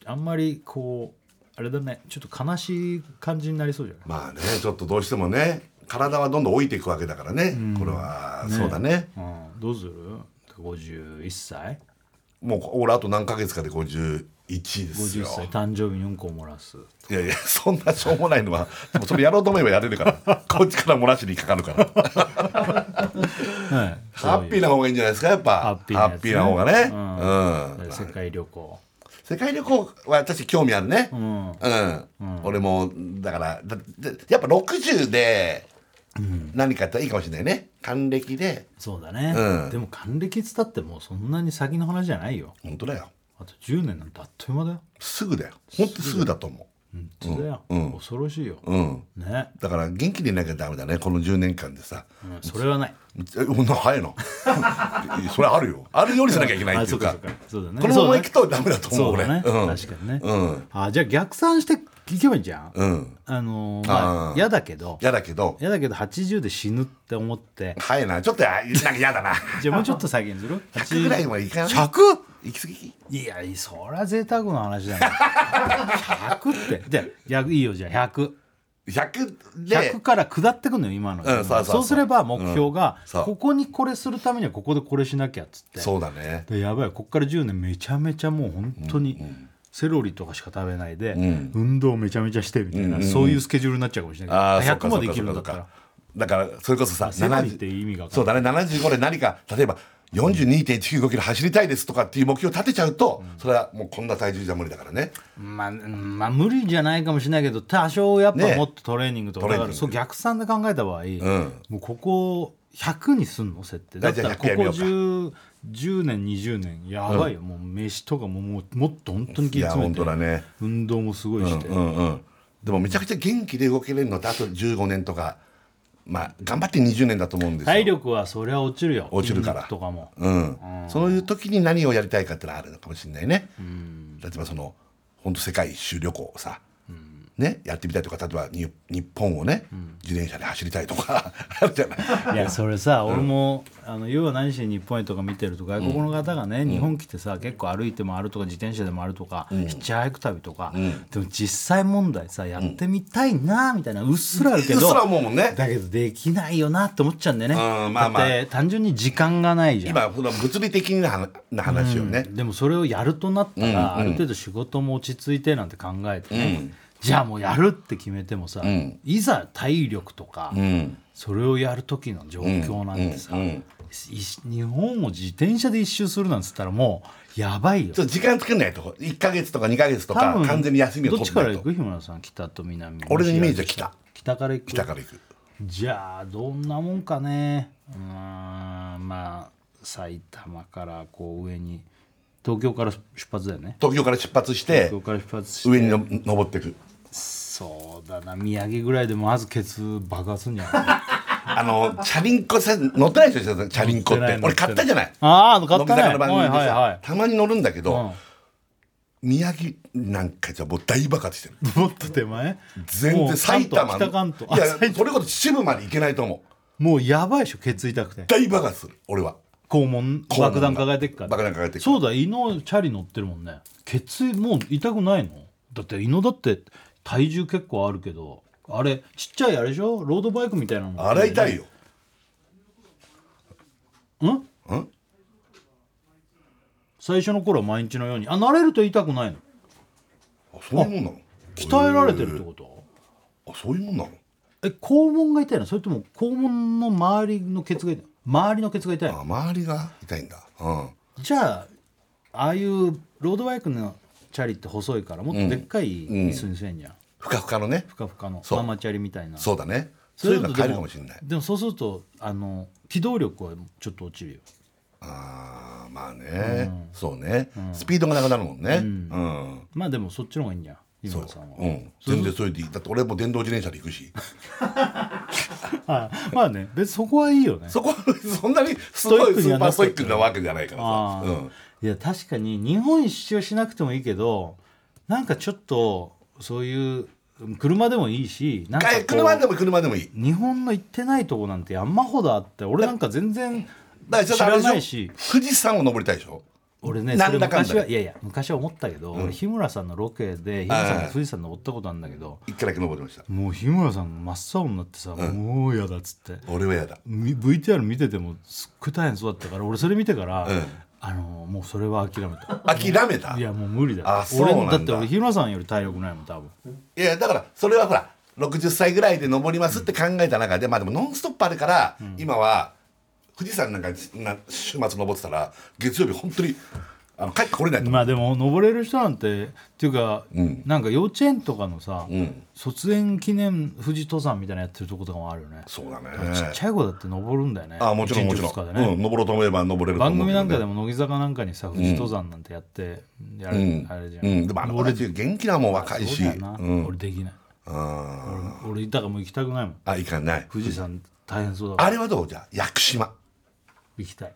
あんまりこうあれだね。ちょっと悲しい感じになりそうじゃない？まあねちょっとどうしてもね体はどんどん老いていくわけだからね、これは、そうだね。うん、どうする？51歳もう俺あと何ヶ月かで51です50よ歳誕生日にうんこを漏らす。いやいやそんなしょうもないのはでもそれやろうと思えばやれるから。こっちから漏らしにかかるから。はい。ハッピーな方がいいんじゃないですかやっぱ。ハッピーなな方がね。うん。うん。世界旅行。世界旅行は私興味あるね。うん。うん、俺もだからだだやっぱ60で何かやったらいいかもしれないね。還暦で。そうだね、うん。でも還暦っつったってもうそんなに先の話じゃないよ。本当だよあと10年なんてあっという間だよ。すぐだよ。本当すぐだと思本当だよ、うん。恐ろしいよ、ううん。ね、だから元気でいなきゃダメだねこの10年間でさ。うん、それはない。えこんな早いの？それあるよ。あるようにしなきゃいけないっていうか。あそうかそうか。そうだね。このまま行くとダメだと思う俺そうだね、うん。確かにね、うん。あじゃあ逆算していけばいいじゃん、うん。あのーまあー。あ嫌だけど。嫌だけど。嫌だけど80で死ぬって。思って早いな。ちょっとやなんか嫌だな。じゃあもうちょっと先にする？100ぐらいまでいかない。100? 行き過ぎ？いやそりゃ贅沢な話だよ100って。じゃあいやいいよじゃあ100 100で。100から下ってくのよ今の、うんそうすれば目標が、う。んここにこれするためにはここでこれしなきゃっつって。そうだね。でやばいこっから10年めちゃめちゃもう本当にセロリとかしか食べないで、ん。運動めちゃめちゃしてみたいな、うんうんうん。そういうスケジュールになっちゃうかもしれないけど100ああそうかまで生きるんだったら。だからそれこそさセロリって意味がそうだね75で何か例えば42.195キロ走りたいですとかっていう目標を立てちゃうと、それはもうこんな体重じゃ無理だからね。まあ、うんまあ無理じゃないかもしれないけど多少やっぱね。もっとトレーニングとか、だからそう逆算で考えた場合、ん。もうここ100にすんの？設定だったらここ100やめよ 10, 10年20年やばいよ、もう飯とかももうもっと本当に気詰めてね。運動もすごいして、でもめちゃくちゃ元気で動けれるのってあと15年とかまあ頑張って20年だと思うんですよ。体力はそりゃ落ちるよ。落ちるから。とかも。うん、そういう時に何をやりたいかってのはあるのかもしれないね、例えばその本当世界一周旅行をさ、ね、やってみたいとか例えばに日本をね、自転車で走りたいとか あるじゃない。いやそれさ、俺もあの要は何しに日本へとか見てると外国の方がね、日本来てさ結構歩いてもあるとか自転車でもあるとか、ヒッチハイク旅とか、でも実際問題さやってみたいなみたいなうっすらあるけど、うっすら思うもんね。だけどできないよなって思っちゃうんだよね、うんまあまあ。だって単純に時間がないじゃん。今物理的な話な話をね、でもそれをやるとなったら、ある程度仕事も落ち着いてなんて考えてね、じゃあもうやるって決めてもさ、いざ体力とか、うん。それをやる時の状況なんてさ、うん日本を自転車で一周するなんつったらもうやばいよ。時間作んないと1か月とか2か月とか完全に休みをどっちから行く？日村さん北と南俺のイメージは北。北。から行く？北から行く。じゃあどんなもんかね。うーんまあ埼玉からこう上に東京から出発だよね。東京から出発して東京から出発して上にの登っていくそうだな。宮城ぐらいでまずケツ爆発すんじゃない？あのチャリンコさ乗ってないでしょ？チャリンコって。俺買ったじゃない？ああ買ったね。乃木坂の番組でさ、はいはいはい。たまに乗るんだけど、うん。宮城なんかじゃもう大爆発してる。もっと手前？全然埼玉関東北関東。いやそれこそ秩父まで行けないと思う。もうやばいでしょケツ痛くて。大爆発する俺は。肛門爆弾抱えてっから。爆弾抱えてそうだ胃のチャリ乗ってるもんね。ケツもう痛くないの？だって胃のだって体重結構あるけどあれちっちゃいあれでしょ？ロードバイクみたいなの洗いたいよ。うん？ん？最初の頃は毎日のように。あ慣れると痛くないの。あそういうもんなの？鍛えられてるってこと？あそういうもんなの？え肛門が痛いの？それとも肛門の周りのケツが痛いの？周りのケツが痛いあの周りが痛いんだ。うん。じゃあああいうロードバイクのチャリって細いからもっとでっかい椅子にせんじゃん、ふかふかのね。ふかふかのそう。ママチャリみたいな。そうだね。そういうの買えるかもしれない。でもそうするとあの機動力はちょっと落ちるよ。あーまあね、そうね、スピードがなくなるもんね。うん、まあでもそっちの方がいいんじゃん日そう。村さんは、うん、全然それでいい。だって俺も電動自転車で行くし。はい。まあね別にそこはいいよね。そこそんなにすごいスーパーストイックなわけじゃないから。ああ、さ、うん、いや確かに日本一周はしなくてもいいけどなんかちょっとそういう車でもいいしなんかこうえ車でも車でもいい。日本の行ってないとこなんて山ほどあって俺なんか全然だからちょっ知らとあれでないし。しょ富士山を登りたいでしょ。俺ねそれなんだかんだ昔はいやいや昔は思ったけど、俺日村さんのロケで日村さんが富士山登ったことあるんだけど一回だけ登りました？もう日村さん真っ青になってさ、もうやだっつって。俺はやだ。み VTR 見ててもすっごい大変そうだったから俺それ見てから、うんあのもうそれは諦めた。諦めた？いやもう無理だ。あそうなんだ。俺だって俺日村さんより体力ないもん多分。いやだからそれはほら60歳ぐらいで登りますって考えた中で、まあでも「ノンストップ!」あるから、今は富士山なんかな週末登ってたら月曜日本当にあの帰ってこれないとまあでも登れる人なんてっていうか、ん。なんか幼稚園とかのさ、ん。卒園記念富士登山みたいなやってるとことかもあるよね。そうだね。ちっちゃい子だって登るんだよね。あもちろんもちろん、ね。うん、登ろうと思えば登れると番組なんかでも乃木坂なんかにさ富士登山なんてやって、やるうん。あれじゃん、うん、でもあの子たち元気なもん若いし。俺できない。あ俺だからもう行きたくないもん。あいかない。富士山大変そうだあれはどう？じゃあ屋久島。行きたい。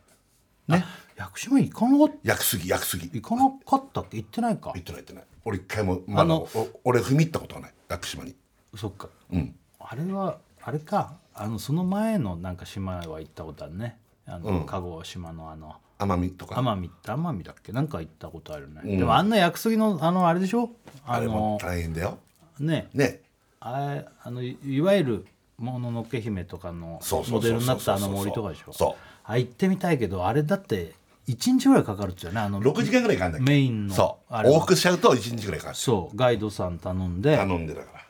ね屋久島行かなかった？屋久杉屋久杉行かなかったっけ行ってないか？行ってない行ってない。俺一回もまだあのお俺踏み入ったことはない。屋久島に。そっか、うん。あれはあれか。あのその前のなんか島は行ったことあるね。あの、鹿児島のあの。奄美とか。奄美って奄美だっけ？なんか行ったことあるね、でもあんな屋久杉のあのあれでしょ？ああれもの大変だよ。ね。ね。あれあのいいわゆる「もののけ姫」とかのそうそうそうそう。モデルになったあの森とかでしょ？そう。あ行ってみたいけどあれだって1日ぐらいかかるっつうよね。あの6時間ぐらいかかんだっけ？メインのそう。往復しちゃうと1日ぐらいかかる。そう。ガイドさん頼んで。頼んでだから。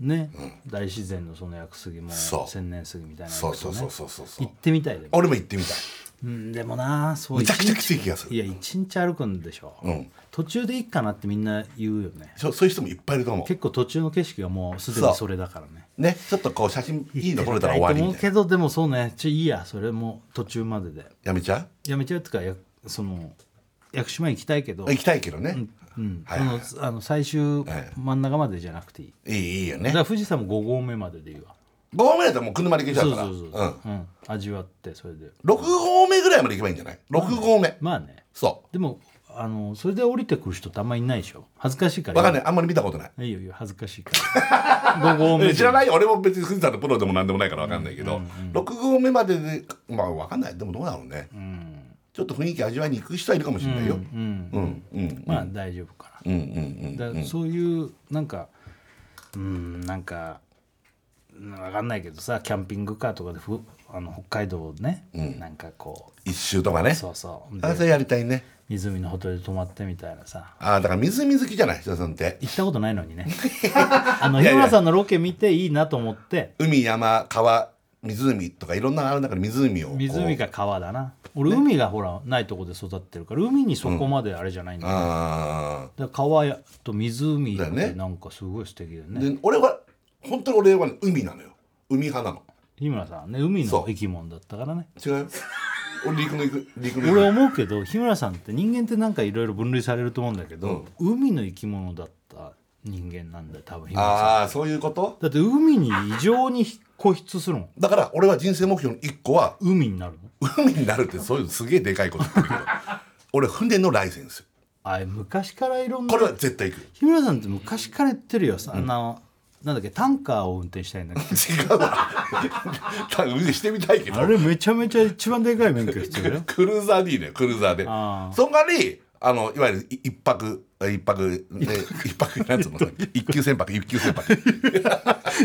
ね、大自然のその屋久杉も千年杉みたいなね。そうそうそうそうそう。行ってみたい俺も行ってみたい。うんでもなそうむちゃくちゃきつい気がする。いや一日歩くんでしょ、うん途中でいいかなってみんな言うよね。そうそういう人もいっぱいいると思結構途中の景色がもうすでにそれだからね。うねちょっとこう写真いいの撮れたら終わりみたいと思うけどでもそうねちょいいやそれも途中までで。やめちゃやめちゃうっていうかやその屋久島行きたいけど。う行きたいけどね、うんはいはいはい。そのあの最終真ん中までじゃなくていい、いいいいよね。だから富士山も5合目まででいいわ。5合目だったらもう車で行けちゃそううから。そうそう、うん。うん、味わってそれで。6合目ぐらいまで行けばいいんじゃない？6合目。まあね。そでもあのそれで降りてくる人ってあんまりいないでしょ？恥ずかしいかうら。分かんない。あんまり見たことない。いいよいいよ恥ずかしいから。5合目で。知らないよ。俺も別に富士山のプロでも何でもないから分かんないけど、6合目まででまあ分かんない。でもどうだろうね、ちょっと雰囲気味わいに行く人はいるかもしれないよ、うんうんうん。まあ大丈夫かうんうんな、だからそういうなんかうんなんかうんわかんないけどさキャンピングカーとかでふあの北海道ね、なんかこ一周とかね。うそうそう。であそれやりたいね湖のほとりで泊まってみたいなさ。ああだから湖好きじゃない人さんって。行ったことないのにね。あのいやいや。日村さんのロケ見ていいなと思って。海山川湖とかいろんなのある中で湖をこう。湖か川だな。俺海がほらないとこで育ってるから海にそこまであれじゃないんだよ、あだから川やと湖っだよね。てなんかすごい素敵だよあね。で俺は本当に俺はね海なのよ。海派なの。日村さんはね海のそう。生き物だったからね。違うよ俺陸の行く陸の俺思うけど日村さんって人間ってなんかいろいろ分類されると思うんだけど、海の生き物だった人間なんだよ多分日村さん。ああそういうこと？だって海に異常に固執するもんだから俺は人生目標の一個は海になるの？海になるってそういうすげえでかいこと言ってるけど 俺船のライセンス。あれ昔からいろんな。これは絶対行く日村さんって昔から言ってるよさ、あのなんだっけタンカーを運転したいんだっけ？違うわ。してみたいけど。あれめちゃめちゃ一番でかい免許必要だよ。クルーザーでいいねクルーザーで。その代わりあのいわゆるい一泊一泊で一泊 なんつうの？一級船舶一級船舶。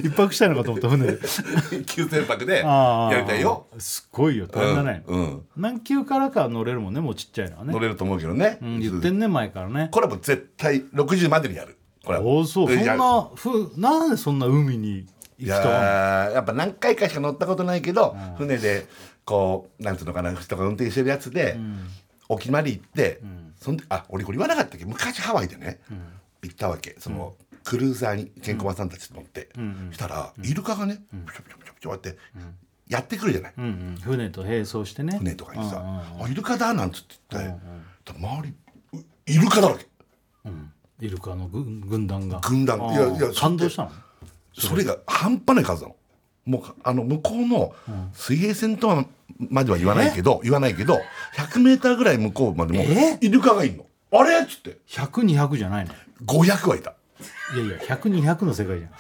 一泊したいのかと思った船で一級船舶でやりたいよ。すごいよ。大変だね、うんうん。何級からか乗れるもんねもうちっちゃいのはね。乗れると思うけどね、うん、言ってんね前からね。これはもう絶対60までにやるこれ。はおおそう。そんなふなんでそんな海にい行くとはやーやっぱ何回かしか乗ったことないけど、船でこうなんつうのかな人が運転してるやつで、沖まで行って、そんであ俺これ言わなかったっけ？昔ハワイでね、行ったわけ。その、クルーザーにケンコバさんたちと乗って、したらイルカがね、ピョピョピョピョこうやってやってくるじゃない、うんうん、船と並走してね。船とかにさ「うんうんあイルカだ」なんつって言って、周りうイルカだらけイルカの軍軍団が。軍団。いやいや感動したの？それが半端ない数なの。もうあの向こうの水平線とはまでは言わないけど言わないけど100メーターぐらい向こうまでもえ？イルカがいるの。あれ？っつって。100200じゃないの？500はいた。いやいや100200の世界じゃん。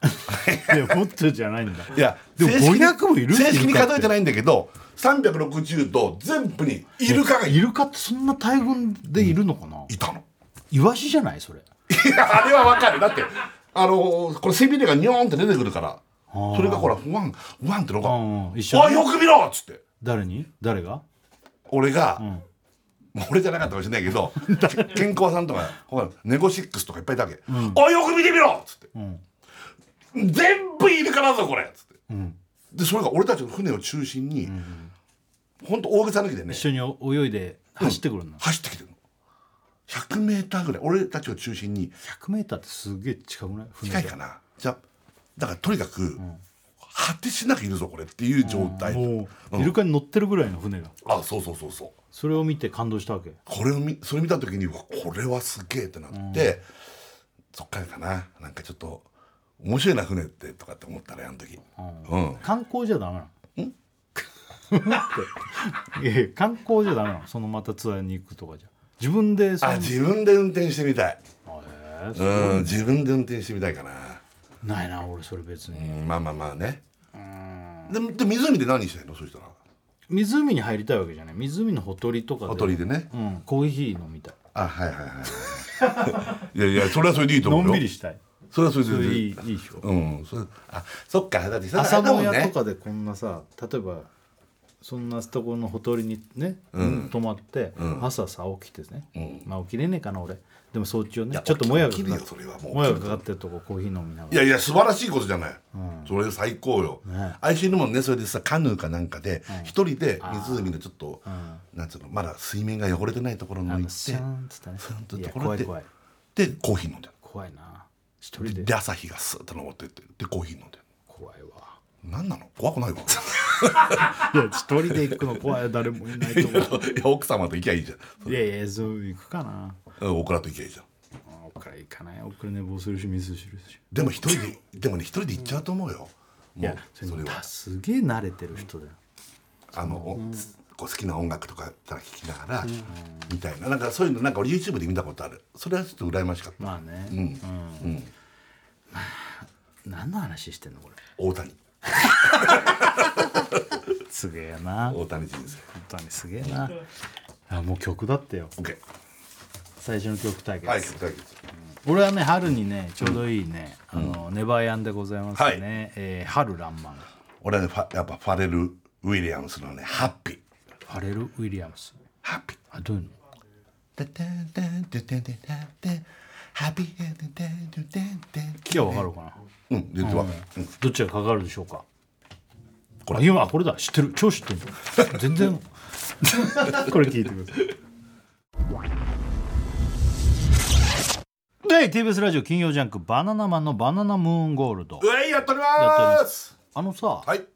いやもっとじゃないんだ。いやでも正式に500もいる正式に数えてないんだけど360度全部にイルカがいイルカってそんな大群でいるのかな、いたの。イワシじゃないそれ。いやあれはわかる。だってあのこれ背びれがニョーンって出てくるから。それがほらワンワンってのがうん「一緒においよく見ろ!」っつって。誰に？誰が？俺が、俺じゃなかったかもしれないけどけ 健康さんとかほらネゴシックスとかいっぱいいたわけ「おいよく見てみろ!」っつって、全部イルカだぞこれ!」っつって、でそれが俺たちの船を中心に、ほんと大げさ抜きでね。一緒に泳いで走ってくるん。だ、走って100メーターぐらい俺たちを中心に。100m ってすげえ近くない？近いかな。じゃあだからとにかく、果てしなくいるぞこれっていう状態、もうイルカに乗ってるぐらいの船が。あそうそうそうそう。それを見て感動したわけ？これを見それ見た時にこれはすげえってなって、そっからかな。なんかちょっと面白いな船ってとかって思ったねあの時、うん。観光じゃダメなの？いやいや観光じゃダメなの？そのまたツアーに行くとかじゃ自分であ自分で運転してみたい、うん、自分で運転してみたいかな、ないな俺それ別に、うん、まあまあまあね。でで湖で何してんの？そしたら。湖に入りたいわけじゃない。湖のほとりとかで。ほとりでね。うん、コーヒー飲みたい。あはいはいはいいやいやそれはそれでいいと思うのよんびりしたい。それはそれで。いいいいでしょ。うん。それあそっか。だってさ朝もんね。屋とかでこんなさ例えばそんなところのほとりにね、泊まって、朝さ起きてね、まあ起きれねえかな俺。でも早朝ねやちょっともやがかかってるとこコーヒー飲みながら。いやいや素晴らしいことじゃない、それ最高よ、ね。あいしるもんねそれでさカヌーかなんかで一、人で湖のちょっと、なんつうのまだ水面が汚れてないところにあ行ってのスーンっつったね。スーンとところででコーヒー飲んでる怖いな。一人で。で朝日がスーッと昇ってってでコーヒー飲んでる何なの？怖くないわ いや一人で行くの怖い。誰もいないと思う。いや奥様と行きゃいいじゃん。いやいやそう行くかな。うんオクラと行きゃいいじゃん。あ奥から行かない。奥から寝坊するしミスするし。でも一人ででもね一人で行っちゃうと思うよ、いやもうそれは。すげえ慣れてる人だよ。あの、おこう好きな音楽とか聴きながら、みたいな。なんかそういうのなんか俺 YouTube で見たことある。それはちょっと羨ましかった、まあね、うん。うん。何の話してんのこれ？大谷 すげえな。大谷人生本当にすげえな。あもう曲だってよ。OK 最初の曲対決、はい曲対決。俺はね春にねちょうどいいね、あのネバーヤンでございますね、はい。えー春爛漫俺はねファやっぱファレル・ウィリアムスのねハッピー。ファレル・ウィリアムス。ハッピー。あどういうの？タタタンタタタタタハッピータタタタタタ聞きゃわかるかな。うん全然わかる、うん。どっちがかかるでしょうか？これ。今これだ。知ってる。超知ってる全然。これ聞いてください。で TBS ラジオ金曜ジャンク「バナナマンのバナナムーンゴールド。うえいやっておりやっておりまます。あのさ、はい。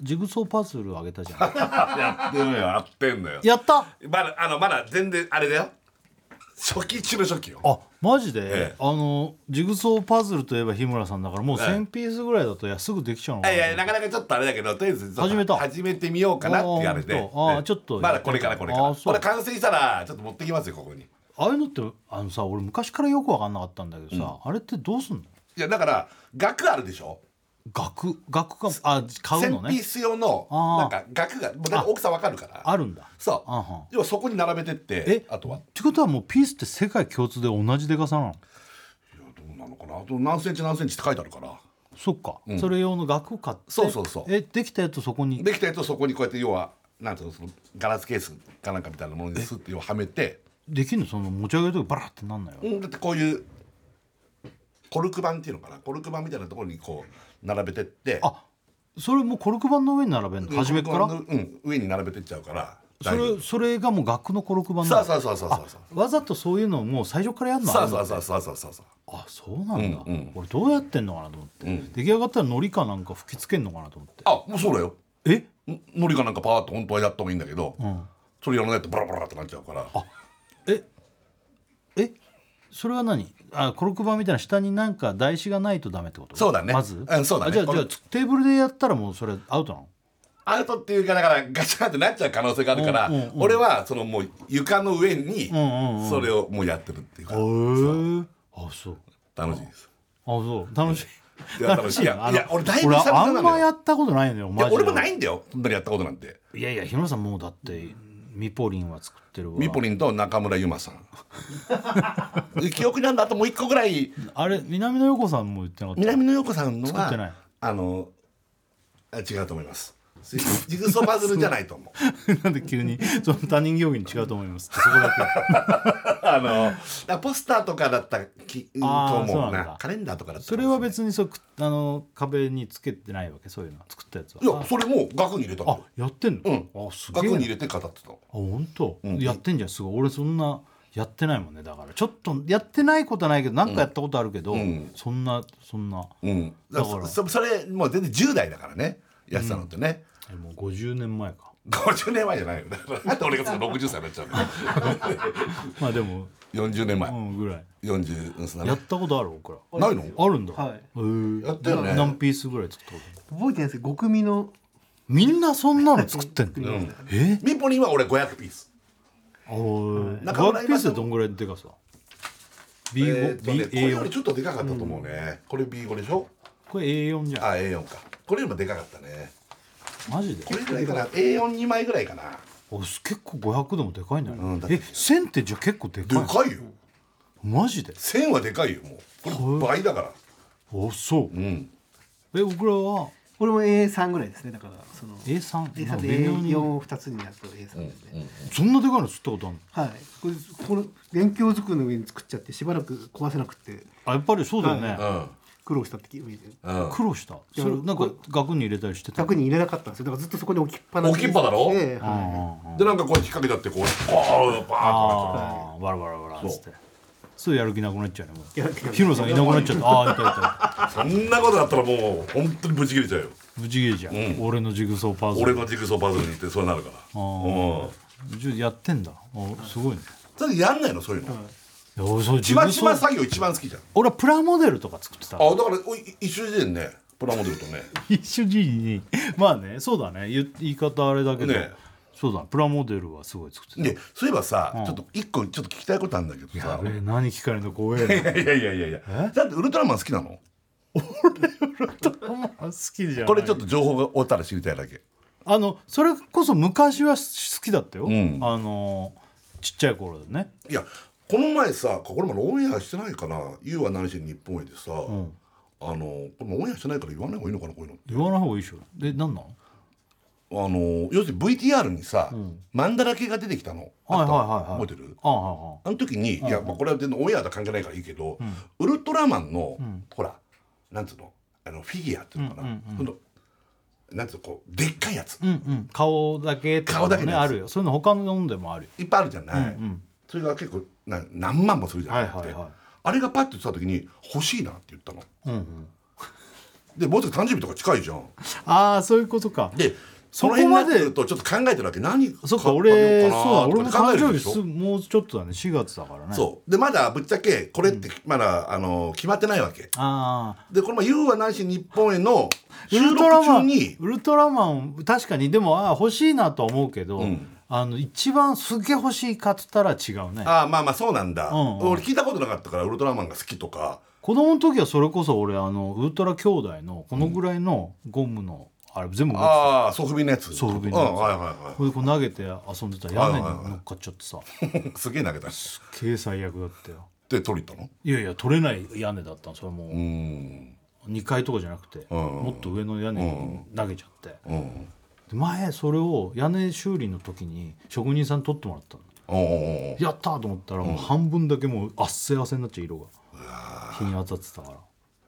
ジグソーパズルあげたじゃん。やってんのよ。やってんのよ。やった。まだあのまだ全然あれだよ。初期中の初期よ。あマジで、ええ。あのジグソーパズルといえば日村さんだからもうええ。1000ピースぐらいだといやすぐできちゃうのかいなやいやなかなかちょっとあれだけどとりあえず始めた。始めてみようかなって言われて。ああちょっとまだこれからこれから。これ完成したらちょっと持ってきますよここに。ああいうのってあのさ俺昔からよく分かんなかったんだけどさ、あれってどうすんの？いやだから額あるでしょ？額額かあ買うの1000ピーねス用のなんか額がだから大きさわかるから。あるんだ。そう。あはん要はそこに並べてってえ？あとは。ってことはもうピースって世界共通で同じでかさなの？いやどうなのかな。あと何センチ何センチって書いてあるから。そっか、それ用の額を買って。そうそうそう。えできたやつそこに？できたやつをそこにこうやって要はなんていうのそのガラスケースかなんかみたいなものにスッて要ははめて。できんのその持ち上げるときバラってなんないよ、うんだってこういうコルク板っていうのかなコルク板みたいなところにこう並べてって。あそれもうコルク板の上に並べるの？初めから？うん上に並べてっちゃうから。それそれがもう額のコロク版なのそうそうそうそうそうわざとそういうのをもう最初からやるの？そうそうそうそうそう。そうあそうなんだ、うんうん。俺どうやってんのかなと思って、出来上がったら海苔かなんか吹きつけんのかなと思って。あもうそうだよ。え？ん海苔がなんかパーッと本当はやった方がいいんだけど、ん。それやらないとバラバラってなっちゃうから。え？え？それは何？あコルク板みたいな下になんか台紙がないとダメってこと？そうだね。まず？うんそうだね。じゃあじゃあテーブルでやったらもうそれアウトなの？アウトっていうかだからガチャンってなっちゃう可能性があるから、うんうんうん。俺はそのもう床の上にんうんうんそれをもうやってるっていうか、へえあそう。楽しいです。あそう。楽しい。いや楽しい。いやいや俺だいぶ俺久々なのよ。あんまやったことないのよいマジで。や俺もないんだよ。そんなにやったことなんて。いやいや日村さんもうだってミポリンは作ってるわ。ミポリンと中村ゆまさん。記憶なんだあともう一個ぐらい。あれ南野陽子さんも言ってなかった？南野陽子さんの作ってない。はあのあ違うと思いますジグソーパズルじゃないと思う。なんで急にその他人行儀に違うと思います。そこだけ。あのポスターとかだったきと思うな。カレンダーとかだったそれは別にそあの壁につけてないわけそういうの。作ったやつは。いやそれも額に入れたあのやってんの、うん。あすげえ。な額に入れて語ってたあ本当、ん。やってんじゃんすごい。俺そんなやってないもんねだから。ちょっとやってないことはないけど何かやったことあるけど、ん。そんなそんな。うん。だから。らそそれもう全然10代だからね。やってたのってね、えもう50年前か。50年前じゃないよ。だからなんで俺がその60歳になっちゃうの。まあでも、40年前、うん、ぐらい。40うんやったことある？僕らないの？あるんだ。はい。へえ。やったよね。な何ピースぐらい作ったこと覚えてないです。けど5組の。みんなそんなの作ってんの、ん。え？ミポリンは俺500ピース。おい中村500ピースでどんぐらいでかさ？B5、えーっとねこれよ B A4 りちょっとでかかったと思うね、これ B5 でしょ？これ A4 じゃん。あ A4 か。これよりもでかかったねマジで？これぐらいかな。A42 枚ぐらいかな。お結構500でもでかいんだよ、うんだってえ1000ってじゃあ結構ででかいかいよ。マジで？1000はでかいよもう。これ倍だから。おそう。うん。え僕らは？これも A3 ぐらいですねだからその A3 A3 なんかで微妙に A4 を2つにやると A3 ですね、そんなでかいの吸ったことあるの？はい。これこの勉強机の上に作っちゃってしばらく壊せなくって。あやっぱりそうだよね、うん苦労したって聞いてうん。苦労した？それなんか額に入れたりしてた額に入れなかったんですよ。だからずっとそこに置きっぱなし。置きっぱだろ？でうんはうんうんでなんかこう引っ掛けちゃってこうバーンバーンとああバラバラバラっつってそうやる気なくなっちゃうねもう。ヒロさんいなくなっちゃった。ああいたいた。そんなことだったらもう本当にブチ切れちゃうよ。無事ゲーじゃん、うん。俺のジグソーパズル俺のジグソーパズルにってそうなるから。あうん。やってんだ。あすごいね。それやんないの？そういうの。うちまちま作業一番好きじゃん。俺はプラモデルとか作ってたあだからおい一緒でね。プラモデルとね。一緒に。まあねそうだね。言言い方あれだけど、ね。そうだプラモデルはすごい作ってた。でそういえばさ、うん。ちょっと一個ちょっと聞きたいことあるんだけどやさべえ何聞かれるの怖えいやいやいやいやいや。だってウルトラマン好きなの？な好きじゃんこれちょっと情報がおったら知りたいだけ。あのそれこそ昔は好きだったよ、ん。あのちっちゃい頃でね。いやこの前さこれもオンエアしてないかな「YOU は何しに日本へ」でさ、ん。あのこれもオンエアしてないから言わない方がいいのかなこういうの言わない方がいいでしょ。で何なのあの要するに VTR にさ、マンダラ系が出てきたの。はいはいはいはい。覚えてる？あはいはい。あの時に、いや、まあ、これは全然オンエアとは関係ないからいいけど、ウルトラマンの、ほらなんつうの？あのフィギュアっていうのかな、うんうんうん。そのなんつうのこうでっかいやつ、うんうん。顔だけとか顔だけのやつ。ねあるよ。そういうの他のんでもあるよ。いっぱいあるじゃない、うんうん。それが結構な何万もするじゃない、はいはいはい。あれがパッと言った時に欲しいなって言ったの。うんうん。でもうすぐ誕生日とか近いじゃん。ああそういうことか。でその辺にまでとちょっと考えてるわけ。何そっか買俺そう俺も誕生日すもうちょっとだね4月だからね。そう。でまだぶっちゃけこれってまだ、あの決まってないわけ。ああでこの「YOU は何し日本へ」のウ収録ルトラマンウルトラマン確かにでもあ欲しいなとは思うけど、んあの一番すげえ欲しいかっつったら違うね。ああまあまあそうなんだ、うんうん。俺聞いたことなかったからウルトラマンが好きとか。子供の時はそれこそ俺あのウルトラ兄弟のこのぐらいのゴムの、あれ全部持ってた。ああソフビのやつ。ソフビのやつ。うんはいはいこれでこう投げて遊んでたら屋根に乗っかっちゃってさ。はいすげえ投げた。しすっげえ最悪だったよ。で取りたの？いやいや取れない屋根だったのそれも。ううーん。2階とかじゃなくて、うんもっと上の屋根に投げちゃって、うんで前それを屋根修理の時に職人さんに取ってもらったの。やったーと思ったらもう半分だけもうあっせあせになっちゃう色が日に当たってたから。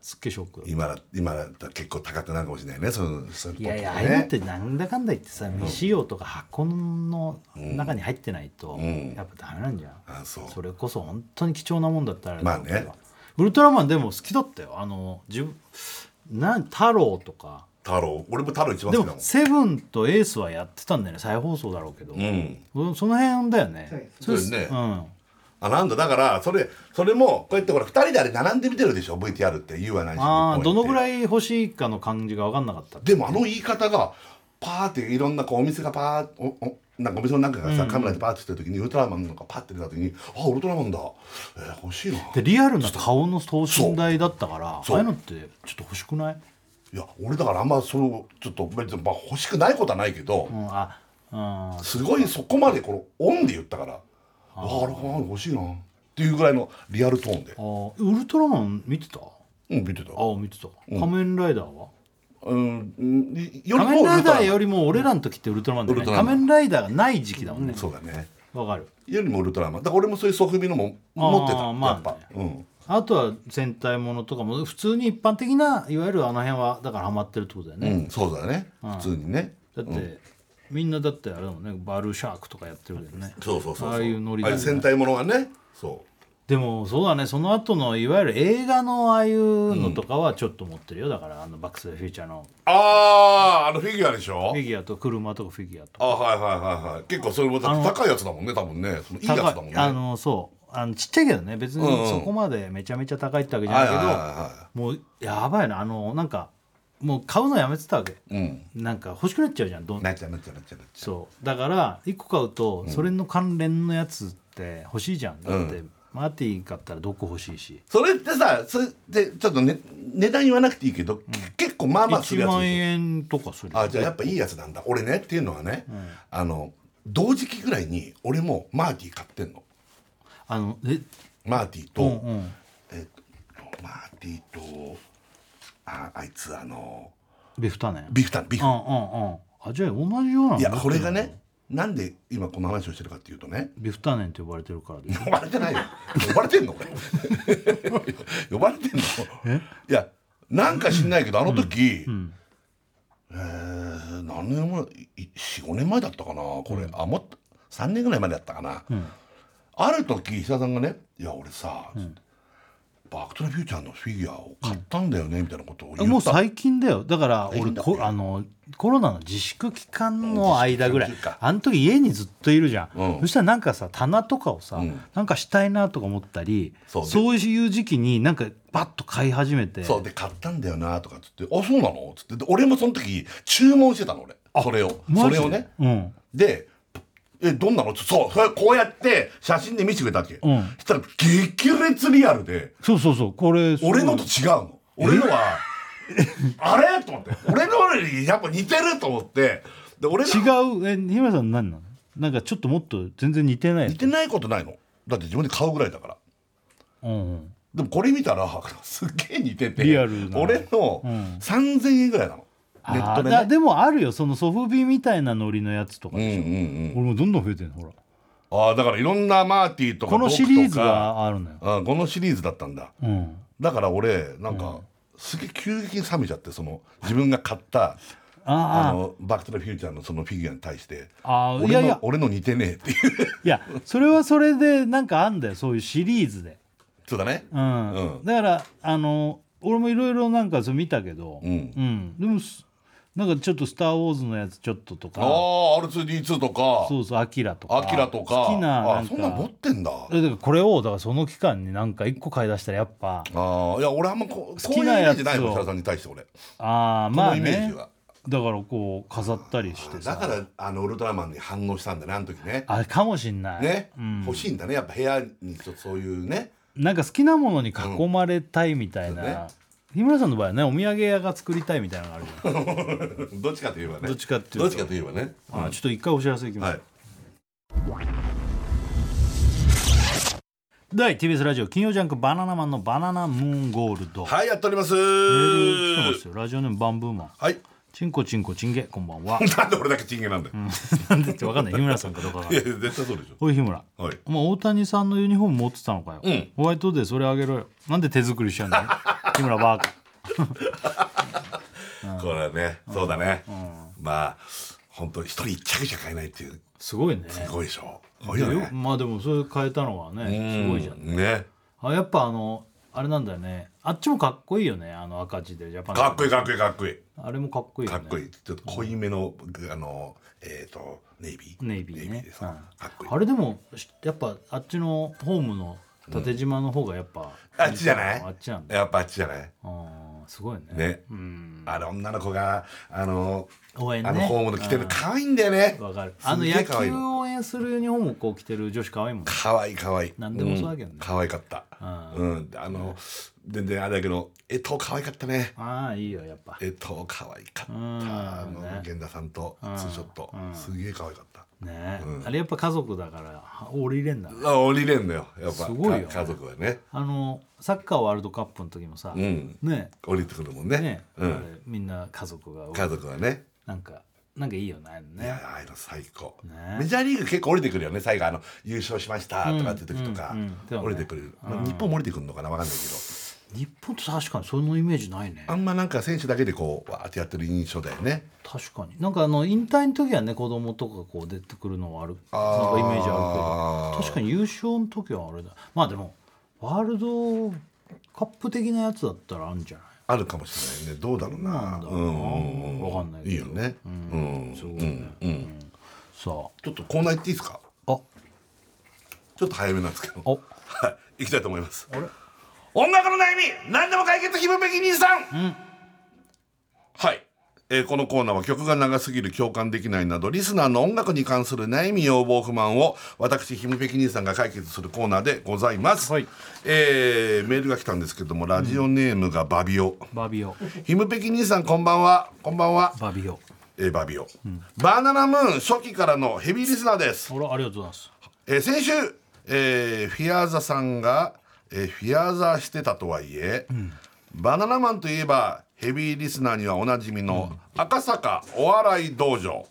すっげえショック今だ今だったら結構高くなるかもしれないね。そのそういやいやああいうのってなんだかんだ言ってさ未使用とか箱の中に入ってないとん。やっぱダメなんじゃん、あそう。それこそ本当に貴重なもんだったらまあね。ウルトラマンでも好きだったよ。あの自分なん太郎とか太郎。俺も太郎一番で好きだもんもセブンとエースはやってたんだよね。再放送だろうけど、うん。うんその辺だよね、はいそうですね。うん。あなんだ。だからそれそれもこうやってほら2人であれ並んで見てるでしょ VTR って。言うはないしああどのぐらいい欲しいかの感じが分かんなかったでもあの言い方がパーっていろんなこうお店がパーおおなんかお店の中がさ、カメラでパーってしてる時にウルトラマンのがパッて出た時にあウルトラマンだ、えー欲しいな。でリアルな顔の等身大だったからあそう。あいうのってちょっと欲しくない、いや俺だからあんまそのちょっと別に、まあ、欲しくないことはないけど、うん、あうん。すごいそこまでこのオンで言ったからああれ欲しいなっていうぐらいのリアルトーンで。あー。ウルトラマン見てた？あうん見てた。あ見てた、仮面ライダーは？うんうんより仮面ライダーよりりも俺らの時ってウルトラマンだよね。ウルトラマン。仮面ライダーがない時期だもんね。そうだね。わ、かる。よりもウルトラマンだから俺もそういうソフビのも持ってた、あーまあやっぱ、うんあとは戦隊ものとかも普通に一般的ないわゆるあの辺はだからハマってるってことだよね、うん、そうだね。普通にね。だって、みんなだってあれだもんね。バルーシャークとかやってるけどね。そうそうそうああいうノリだ。よね戦隊ものはねそう。でもそうだね。その後のいわゆる映画のああいうのとかはちょっと持ってるよ。だからあのバック・ス・フューチャーの。あああのフィギュアでしょ？フィギュアと車とかフィギュアとか。あはいはいはいはい。結構それも高いやつだもんね多分ね。そのいいやつだもんね。あのそうあのちっちゃいけどね別にそこまでめちゃめちゃ高いってわけじゃないけどもうやばいなあのなんかもう買うのやめてたわけ。うん。なんか欲しくなっちゃうじゃんどん。なっちゃうなっちゃうなっちゃうそう。だから1個買うとそれの関連のやつって欲しいじゃん。だって、マーティ買ったらどこ欲しいし。それってさそれでちょっとね値段言わなくていいけど、結構まあまあする1万やつでし円とかするょあじゃあやっぱいいやつなんだ。俺ねっていうのはね、あの同時期ぐらいに俺もマーティ買ってんのあのえ？マーティと、うんうん。えっとマーティとああいつあのビフタネン？ビフタンビフ。うんうんうん。あじゃあ同じようなのいやこれがねなんで今この話をしてるかっていうとねビフタネンって呼ばれてるから呼ばれてないよ。呼ばれてんの俺 呼ばれてんの？いやなんか知んないけどあの時、えー何年前45年前だったかなこれ、あもっと3年ぐらい前だったかな、ある時石田さんがね「いや俺さ、バック・トゥ・ザ・フューチャーのフィギュアを買ったんだよね」みたいなことを言った。もう最近だよ。だから俺こあのコロナの自粛期間の間ぐらい。あの時家にずっといるじゃん、うん。そしたらなんかさ棚とかをさ、うん。なんかしたいなとか思ったりそうそうねいう時期になんかバッと買い始めて。そうで買ったんだよなとかっつって「あそうなの?」っつって。で俺もその時注文してたの俺。それを。それをね。うん。で「えどんなの?」そうそれこうやって写真で見せてくれたわけ、うん。そしたら激烈リアルで。そうそうそうこれ俺のと違うの。俺のはあれ？と思って。俺のよりやっぱ似てると思って。で俺の違う？え日村さん何なの？なんかちょっともっと全然似てない似てないことないの。だって自分で買うぐらいだから。うんうん。でもこれ見たらすっげえ似ててリアルな。俺のうん。3000円ぐらいなの、ネットでね。でもあるよ。そのソフビみたいなノリのやつとかうんうでしょ、んうん俺もどんどん増えてるのほら。ああだからいろんなマーティーとかこのシリーズがあるのよ、あこのシリーズだったんだ。うん、だから俺なんか、すげえ急激に冷めちゃってその自分が買ったああのバック・トゥ・ザ・フューチャーのそのフィギュアに対してあー俺のいやいや。俺の似てねえっていう。いやそれはそれでなんかあんだよそういうシリーズで、そうだね。うん。うん。だからあの俺もいろいろなんかそれ見たけど、うん。うん。でもすなんかちょっと「スター・ウォーズ」のやつちょっととか。ああ R2D2 とか。そうそう「アキラ」とか。アキラとか。好きななんか。あそんなん持ってんだ。だからこれをだからその期間になんか一個買い出したらやっぱ。ああいや俺あんまこう好きなやつないもん設楽さんに対して俺。ああまあこのイメーねジはだからこう飾ったりしてさ。だからあのウルトラマンに反応したんだねあの時ね。あれかもしんない、ね、うん、欲しいんだねやっぱ部屋にそういうね。なんか好きなものに囲まれたいみたいな、うん日村さんの場合はねお土産屋が作りたいみたいなのがあるじゃん。どっちかといえばね。どっちかっていうと。どっちかといえばね、あちょっと一回お知らせいきます、はい。第 TBS ラジオ金曜ジャンク「バナナマンのバナナムーンゴールド」はいやっております。メール来てますよ。ラジオネームバンブーマン。はいチンコチンコチンゲ。こんばんは。なんで俺だけチンゲなんだよ、なんでって分かんない。日村さんかどうかがい。や絶対そうでしょ。おい日村。はい。お前大谷さんのユニフォーム持ってたのかよ、うん。ホワイトデーそれあげろよ。なんで手作りしちゃうんだよ日村バーカ。これねそうだね。まあ本当一人一着しか買えないっていう。すごいね。すごいでしょ。すごいよね。まあでもそれ変えたのはねすごいじゃんうん。ね。あやっぱあのあれなんだよね。あっちもかっこいいよねあの赤字で。ジャパンかっこいいかっこいいかっこいい。あれもかっこいいよね。かっこいい。ちょっと濃いめのあのえっとネイビー。ネイビーね。かかっこいい。あれでもしやっぱあっちのホームの縦島の方がやっぱ、あっちじゃない？あっちなんだ。やっぱあっちじゃない？あーすごいね。ね。あれ女の子があの応援ね。あのホームの着てる可愛いんだよね。わかる。すあの野球の。応援するユニフォームをこう着てる女子可愛いもんね。可愛い可愛い。なんでもそうだけどね。ん。可愛かった。うん。あの全然あれだけどえと可愛かったね。ああいいよやっぱ。えと可愛かった。ん。あのね源田さんとツーショット。すげえ可愛かったね、あれやっぱ家族だから降りれんだね。あ降りれんのよ。やっぱすごいよね。か家族はね。あのサッカーワールドカップの時もさ、ん。ね。降りてくるもんね。ね、うん。みんな家族が。家族はね。なんかなんかいいよねあれいねやああいうの最高、ね。メジャーリーグ結構降りてくるよね最後あの優勝しましたとかって時とか、うんうんうん。降りてくる、まあ、日本も降りてくるのかなわかんないけど日本と確かにそのイメージないね。あんまなんか選手だけでこうわーってやってる印象だよね。確かに。なんかあの引退の時はね子供とかこう出てくるのはある。なんかイメージあるけど。確かに優勝の時はあれだ。まあでもワールドカップ的なやつだったらあるんじゃない？あるかもしれないね。どうだろうな。うん。わかんないけど。いいよね。うん、すごいね、うん。さちょっとコーナー行っていいですか？ああ。ちょっと早めなんですけど。お。はい。行きたいと思います。あれ？音楽の悩み何でも解決ひむべき兄さん、はい、えーこのコーナーは曲が長すぎる共感できないなどリスナーの音楽に関する悩み要望不満を私ひむべき兄さんが解決するコーナーでございます、はい。えーメールが来たんですけどもラジオネームがバビオ、バビオ。ひむぺき兄さんこんばんは。こんばんは、バビオ。えーバビオ、バナナムーン初期からのヘビーリスナーです。あらありがとうございます。えー先週、えーフィアーザさんが、えーフィアーザしてたとはいえ、バナナマンといえばヘビーリスナーにはおなじみの赤坂お笑い道場、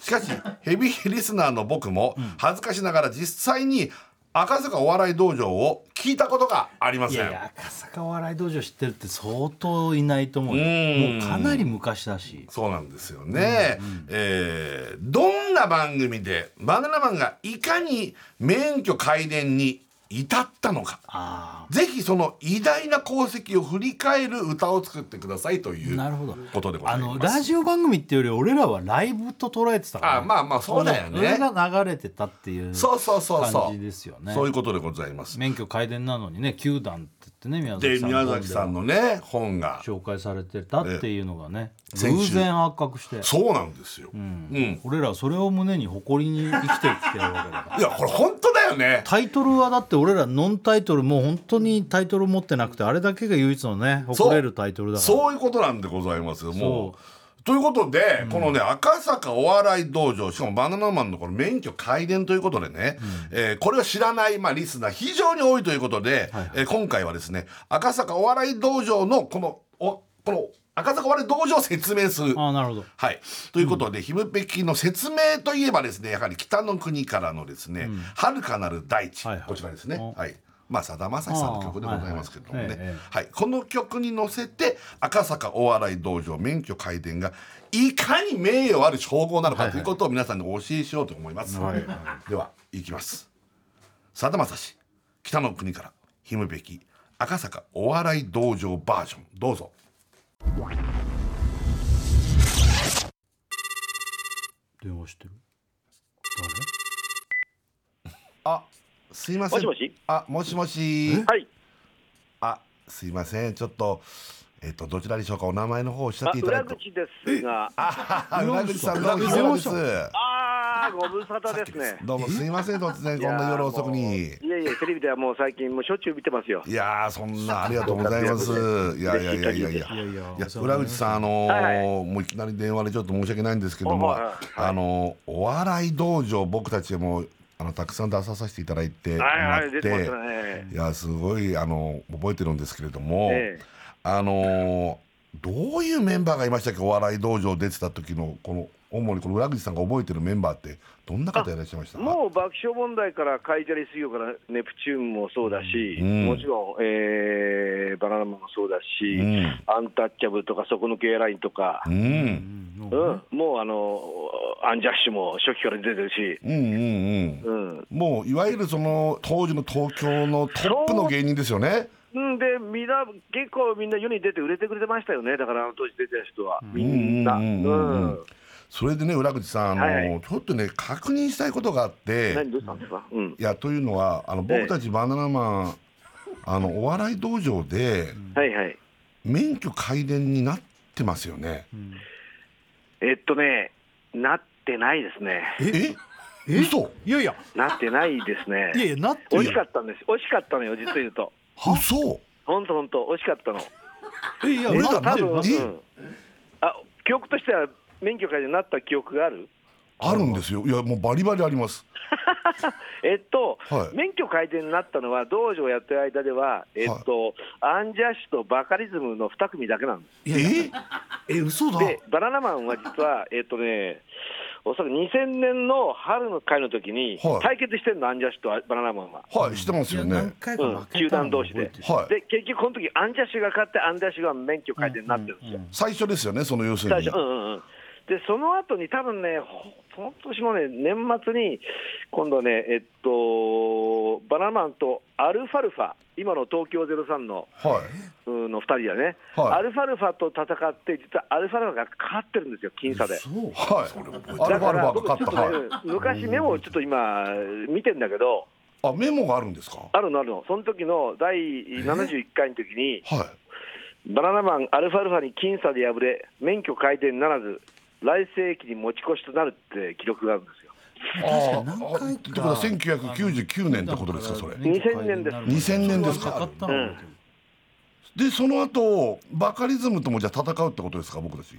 しかしヘビーリスナーの僕も恥ずかしながら実際に赤坂お笑い道場を聞いたことがありません。赤坂お笑い道場知ってるって相当いないと思うよ。ん。もうかなり昔だし。そうなんですよね、えーどんな番組でバナナマンがいかに免許改伝に至ったのか。あぜひその偉大な功績を振り返る歌を作ってくださいというなるほど。ことでござあいます。のラジオ番組っていうより俺らはライブと捉えてたから、あまあまあそうだよね。それが流れてたっていうそうそうそうそう。感じですよね。そういうことでございます。免許改伝なのにね球団ってね宮で崎さん宮崎さんのね本が。紹介されてたっていうのがね先週。偶然発覚して。そうなんですよ。うん。俺らはそれを胸に誇りに生きてきてるわけだから。いやこれ本当だよね。タイトルはだって俺らノンタイトルもう本当にタイトル持ってなくてあれだけが唯一のね誇れるタイトルだから。そう。いうことなんでございますよ。もそうということで、このね赤坂お笑い道場しかもバナナマンのこの免許改伝ということでね、えーこれを知らない、まあ、リスナー非常に多いということで、えー今回はですね赤坂お笑い道場のこのおこの赤坂お笑い道場を説明する。ああなるほど。はい、ということで、ひむぺきの説明といえばですねやはり北の国からのですね「遥かなる大地」はいはい。こちらですね。お。はいまあ、さだまさしさんの曲でございますけどもね、はいはいええ。はい、この曲に乗せて赤坂お笑い道場免許改伝がいかに名誉ある称号なのかということを皆さんにお教えしようと思います、ではいきます。さだまさし北の国からひむべき赤坂お笑い道場バージョン。どうぞ。電話してる。あすいませんもしもし？あもしもしはいあすいませんちょっとえっと、どちらでしょうか、お名前の方をおっしゃっていただくと。裏口ですが。あ、裏口さん、どうも、ああ、ご無沙汰ですね。どうも、すいません、突然、こんな夜遅くに。いやいや、テレビではもう最近、もうしょっちゅう見てますよ。いやそんな、ありがとうございます。いやいやいやいやいや、裏口さん、あのもういきなり電話でちょっと申し訳ないんですけども。あのお笑い道場、僕たちもあのたくさん出ささせていただいてもはいはい、らって、出てますね。いやすごいあの覚えてるんですけれども、ええあのーどういうメンバーがいましたっけ？お笑い道場出てた時のこの主にこの裏口さんが覚えてるメンバーってどんな方いらっしゃいましたもう爆笑問題からカイジャリ水曜からネプチューンもそうだし、うんもちろん、ええーバナナマンもそうだし、うんアンタッチャブルとか、底抜けエアラインとか、うん。うん。もうあのアンジャッシュも初期から出てるし、うんうんうん。うん、もういわゆるその当時の東京のトップの芸人ですよね。う。んでみんな結構みんな世に出て売れてくれてましたよね、だからあの当時出てた人は、みんな。うんうんうんうん。うんそれでね裏口さんあの、はいはいちょっとね確認したいことがあって何どうしたんですか、うんいやというのはあの僕たちバナナマン、あのお笑い道場ではいはい。免許改伝になってますよね。えっとね、なってないですね。え？嘘？いやいやなってないですね。いやいやなって惜しかったんです。惜しかったのよ、実を言うと。嘘？本当本当惜しかったの。えいや俺多分、えうん、あ記憶としては免許改善になった記憶がある？あるんですよ。いやもうバリバリあります。えっと、はい。免許改善になったのは、道場やってる間では、えっと、アンジャッシュとバカリズムの2組だけなんです。え？え嘘だ。で、バナナマンは実は、えっとね、おそらく2000年の春の会の時にはい。対決してるの、アンジャッシュとバナナマンは。はいしてますよね。回うん、球団同士で、はい。で結局、この時アンジャッシュが勝って、アンジャッシュが免許改善になってるんですよ、最初ですよねその要するに。最初、うんうんうん、でその後に、多分ね、ほその年のね、年末に、今度ね、えっと、バナナマンとアルファルファ、今の東京03のはい。うんの2人だね、はいアルファルファと戦って、実はアルファルファが勝ってるんですよ、僅差で。そうはい。アルファルファ僕が勝った。ちょっとねはい。昔、メモをちょっと今、見てんだけど、あメモがあるんですか？あるのあるの、その時の第71回の時に、はい。バナナマン、アルファルファに僅差で敗れ、免許改善ならず、来世紀に持ち越しとなるって記録があるんですよ。あ何回ってことは1999年ってことですかそれ。2000年です2000年ですか買ったの覚えてるでその後バカリズムともじゃあ戦うってことですか僕たち。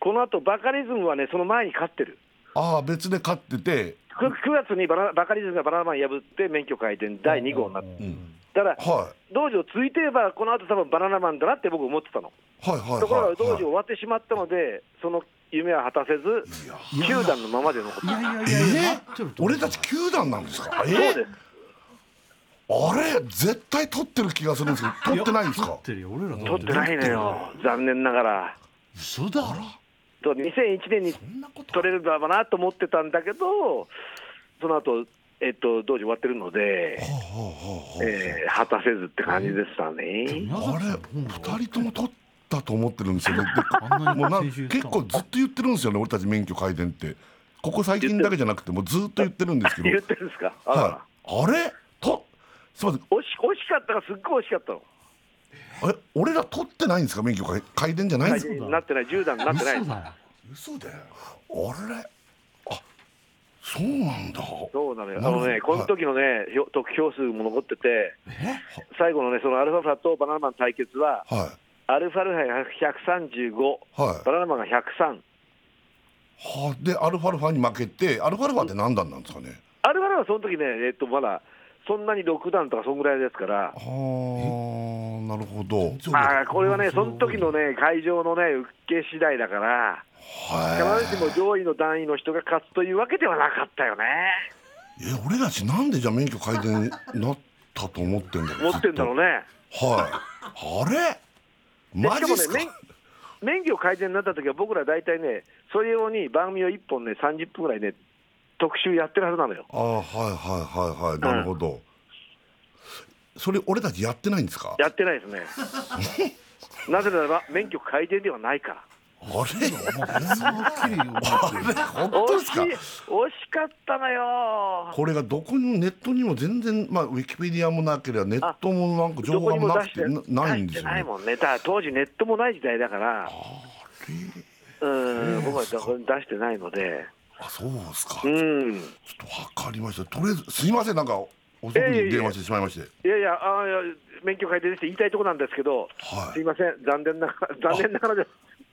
この後バカリズムはね、その前に勝ってる。ああ別で勝ってて。9, 月にバナバカリズムがバナナマン破って免許改善第2号になって、うん。だから、はい。道場ついてれば、この後多分バナナマンだなって僕思ってたの。はいはいはい。ところが道場はい終わってしまったので、その夢は果たせず、球団のままで残った。いやいやいやえいやなってると思う俺たち球団なんですか？え？そうです。あれ？絶対取ってる気がするんですけど取ってないんですか？取っ。てるよ俺ら取ってないのよ、残念ながら。嘘だと2001年に取れるだろうなと思ってたんだけど、その後えっと道場終わってるので、えー果たせずって感じでしたね。あれ？二人とも取ったと思ってるんですよね。もうな結構ずっと言ってるんですよね俺たち免許改善って。ここ最近だけじゃなくてもうずっと言ってるんですけど。言ってるんですか、あらはい。あれ？とすみま惜し惜しかったがすっごい惜しかったの、せん。え俺ら取ってないんですか？免許改改善じゃないんですか？なってない、10段になってない嘘だよ嘘だよ。あれ？あそうなんだ。そうなのよ、あのね、この時のね、ひょ得票数も残ってて、最後のね、そのアルファファとバナナマン対決は、はいアルファルファが135、はい。バナナマンが103、はあ、でアルファルファに負けてアルファルファって何段なんですかね？アルファルファはその時ね、えっと、まだそんなに6段とかそんぐらいですから、はあなるほど。まあ、これはね、その時のね、会場のね、受け次第だから、は必ずしも上位の段位の人が勝つというわけではなかったよね。い。え俺たちなんでじゃあ免許改善になったと思ってんだろう？持ってんだろうね。ね。はい。あれ？でマジっすか？ね、免免許改善になった時は、僕ら大体ね、それ用に番組を1本ね、30分ぐらいね、特集やってるはずなのよ。ああはいはいはいはいなるほど、それ俺たちやってないんですか？やってないですね。なぜならば、免許改善ではないから。あれ？本当ですか？惜しかったのよ。これがどこにもネットにも全然まあウィキペディアもなければネットもなんか情報がなくてなないんですよね。ないもんね。だ当時ネットもない時代だから、うん、僕はどこに出してないので、あそうですか、うちょっん。とわかりました。とりあえずすいません。なんか遅くに電話してしまいまして、いやいや、あいや免許改善して言いたいところなんですけど、はい。すいません、残念ながら、残念ながらです。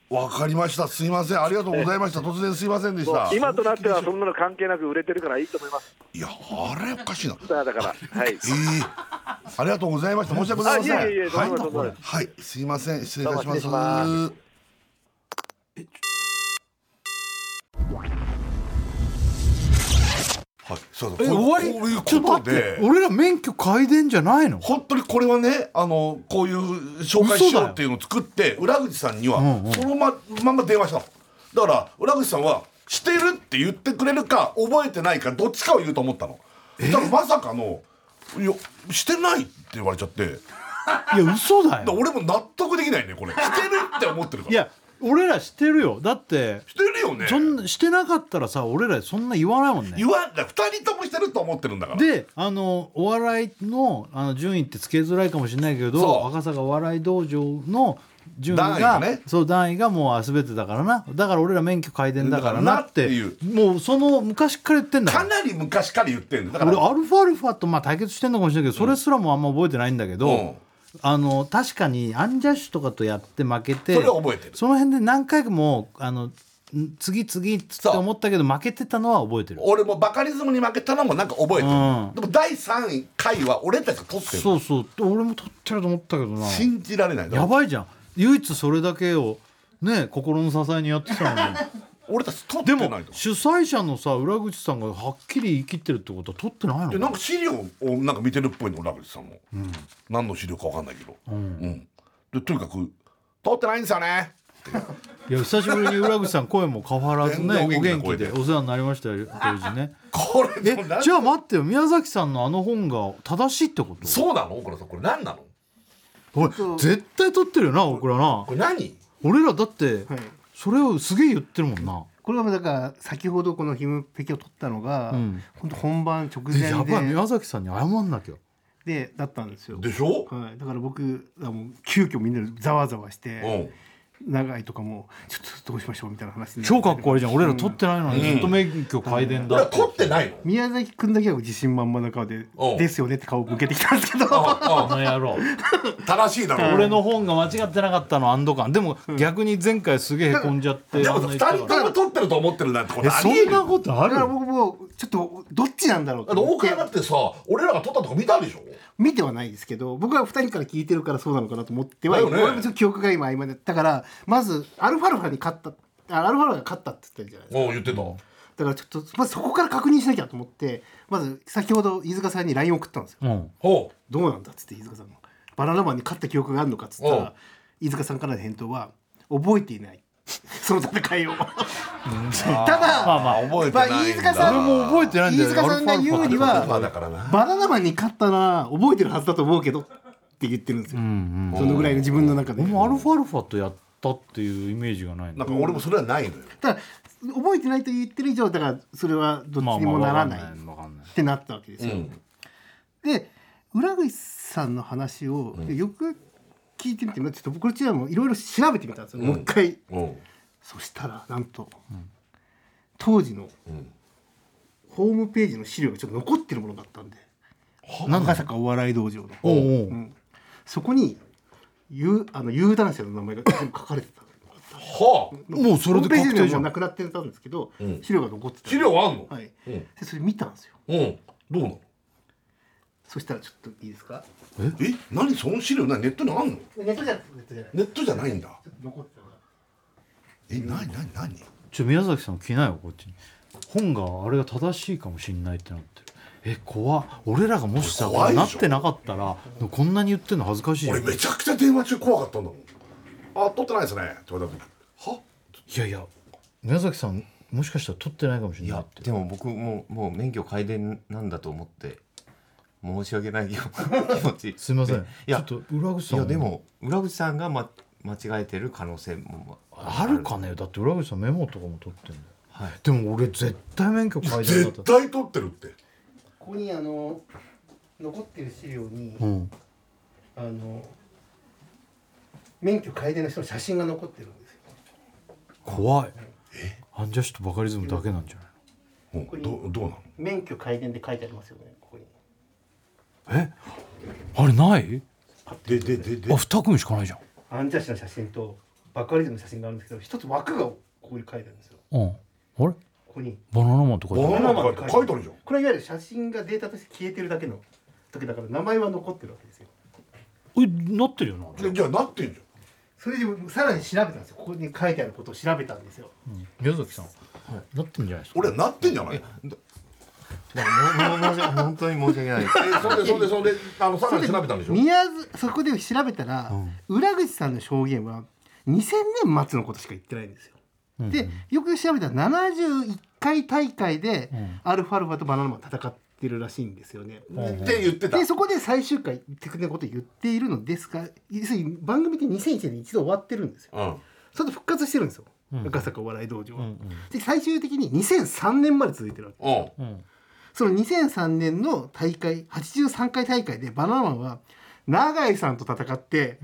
わかりました。すいません。ありがとうございました。突然すいませんでした。今となってはそんなの関係なく売れてるからいいと思います。いやあれおかしいな。だから、だからはい。ええありがとうございました。申し訳ございません。あいえいえいえどうはいもどうも。はい。すいません。失礼いたします。どうも失礼しはい。そうえそうこ終わり？うこういうちょっとこと待って。で俺ら免許改伝じゃないの？本当にこれはねあのこういう紹介しようっていうのを作って裏口さんにはそのままんま電話したの。だから裏口さんは「してる」って言ってくれるか覚えてないかどっちかを言うと思ったの。だからまさかの「いやしてない」って言われちゃって。いや嘘だらよ俺も納得できないねこれ。してるって思ってるから。いや俺らしてるよ。だってしてるよね。そんなしてなかったらさ俺らそんな言わないもんね。言わんだ。2人ともしてると思ってるんだから。であのお笑いのあの順位ってつけづらいかもしれないけそどう。赤坂お笑い道場の順位がね。そう段位がもう全てだからな。だから俺ら免許改伝だからなってだからなってもうその昔から言ってんだかなり昔から言ってるんだ。だから俺アルファアルファとまあ対決してんのかもしれないけどそれすらもあんま覚えてないんだけど、うんあの確かにアンジャッシュとかとやって負けてそれは覚えてる。その辺で何回もあのん次次って思ったけど負けてたのは覚えてる。俺もバカリズムに負けたのもなんか覚えてる、うん。でも第3回は俺たちが取ってる。そうそう。俺も取ってると思ったけどな。信じられない。やばいじゃん。唯一それだけをね心の支えにやってたのに 俺たち取ってでないと。も主催者のさ裏口さんがはっきり言い切ってるってことは取ってないのでな？んか資料をなんか見てるっぽいの裏口さんも、何の資料かわかんないけど、うん。でとにかく「取ってないんですよね」いや久しぶりに裏口さん声も変わらずねお元気でで。お世話になりましたよ当時ね。これえじゃあ待ってよ宮崎さんのあの本が正しいってこと？そうなの？大倉さんこれ何なの？これ絶対取ってるよな僕らな。これ何？俺らだってはいそれをすげえ言ってるもんな。これはだから先ほどこのヒムペケを取ったのが、ん。本当本番直えやばい。前で宮崎さんに謝んなきゃ。でだったんですよ。でしょ、はい、だから僕はもう急遽みんなでざわざわしうて、ん長井とかもちょっとどうしましょうみたいな話超かっこ悪いじゃん。俺ら取ってないのに。ずっと免許改伝だって。俺は取ってないの？宮崎君だけは自信満々な顔でうんですよねって顔を向けてきたんですけど。あの野郎正しいだろ。俺の本が間違ってなかったの安堵感でも逆に前回すげえへこんじゃってでも2あんな言ったから人とも取ってると思ってるなんてことえそありえるんなことある。僕もちょっとどっちなんだろうだって大倉だってさ俺らが取ったとこ見たでしょ？見てはないですけど僕は2人から聞いてるからそうなのかなと思ってはね。俺もちょっと記憶が今曖昧だったからまずアルファルファに勝ったあアルファルファが勝ったって言ったじゃないですか。言ってた、だからちょっとまずそこから確認しなきゃと思ってまず先ほど飯塚さんに LINE 送ったんですよ。うん。ほどうなんだっつって飯塚さんが。バナナマンに勝った記憶があるのかっつったら飯塚さんからの返答は覚えていない その戦いを。ただ、まあまあ覚えてまあないんだ。飯塚さん俺も覚えてないんだよ飯塚さんが言うにまあはだからなバナナマンに勝ったら覚えてるはずだと思うけどって言ってるんですよ、うんうんそのぐらいの自分の中で。俺もアルファアルファとやったっていうイメージがないんだなんか俺もそれはないのよ。ただ覚えてないと言ってる以上だからそれはどっちにもならない。ってなったわけですよ、うん。で浦口さんの話をよく聞いてみてちょっと僕こちらもいろいろ調べてみたんですよ、もう一回。うん。そしたらなんと、当時のうん。ホームページの資料がちょっと残ってるものがあったんで。なんだ赤坂お笑い道場の、おうん。そこに有あの有段者の名前が全部書かれてた。はあ。もうそれで確定じゃないくなってたんですけど、うん。資料が残ってた資料あんの？はい。うん。でそれ見たんですよ。うん。どうなの？そしたらちょっといいですか？え？何？その資料何ネットにあんの？ネットじゃないネットじゃないネットじゃないんだ。ちょっと残ってえ？何？何？何？ちょ宮崎さん来なよこっちに。本があれが正しいかもしんないってなってる。え怖っ。俺らがもしさ怖いでしょなってなかったらこんなに言ってんの恥ずかしいよ。俺めちゃくちゃ電話中怖かったんだもん。あ撮ってないですねって言われた時。は？いやいや宮崎さんもしかしたら取ってないかもしいやれないって。でも僕ももう免許改伝なんだと思って申し訳ないよ気持ち。すいません。いやちょっと裏口さんいやでも裏口さんが、ま、間違えてる可能性もある。かね。だって裏口さんメモとかも取ってんだよ。はい。でも俺絶対免許改善だ絶った。対撮ってるって。ここにあの残ってる資料に、うん。あの免許改伝の人の写真が残ってるんですよ。怖い。アンジャッシュとバカリズムだけなんじゃない？うんどどうなの？免許改伝で書いてありますよねえ？あれない？でででで。あ二組しかないじゃん。アンジャッシュの写真とバカリズムの写真があるんですけど一つ枠がここに書いてあるんですよ。うん。あれ？ここに。バナナマンとかバナナマンバナナマンって書いてある。じゃん。これはいわゆる写真がデータとして消えてるだけの時だから名前は残ってるわけですよ。えなってるよなじゃでじゃあなってんじそれでさらに調べたんですよ。ここに書いてあることを調べたんですよ。あ宮崎さん。なってんじゃないですか？ゃん俺はなってんじゃない？だ本当に申し訳ない。えそれでそれでそれであのさらに調べたんでしょ？宮津そこで調べたら、裏口さんの証言は2000年末のことしか言ってないんですよ。でよく調べたら71回大会でアルファルファとバナナマン戦ってるらしいんですよね。って言ってた。でそこで最終回テクことを言っているのですが要するに番組って2001年に一度終わってるんですよ。うん。それで復活してるんですよ、赤坂お笑い道場は。で最終的に2003年まで続いてるわけうんその2003年の大会83回大会でバナナマンは永井さんと戦って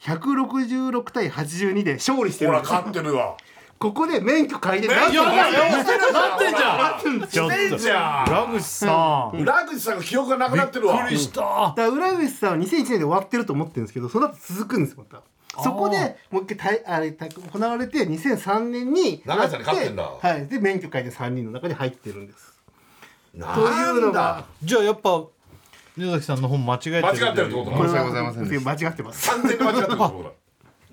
166対82で勝利してるんです。ほら勝ってるわ。ここで免許改伝なってるやばいやばいなってんじゃん。してんじゃん。裏口さん。裏口さんが記憶がなくなってるわ。びっくりした。だから浦口さんは2001年で終わってると思ってるんですけどその後続くんですまた。そこでもう一回たいあれた行われて2003年に永井さんに勝ってんだ。はい。で免許改伝3人の中に入ってるんですとないうじゃあやっぱ宮崎さんの本間違えてる間違ってるってこと申し訳ございません。でした間違ってます。完全に間違ってるってことだ。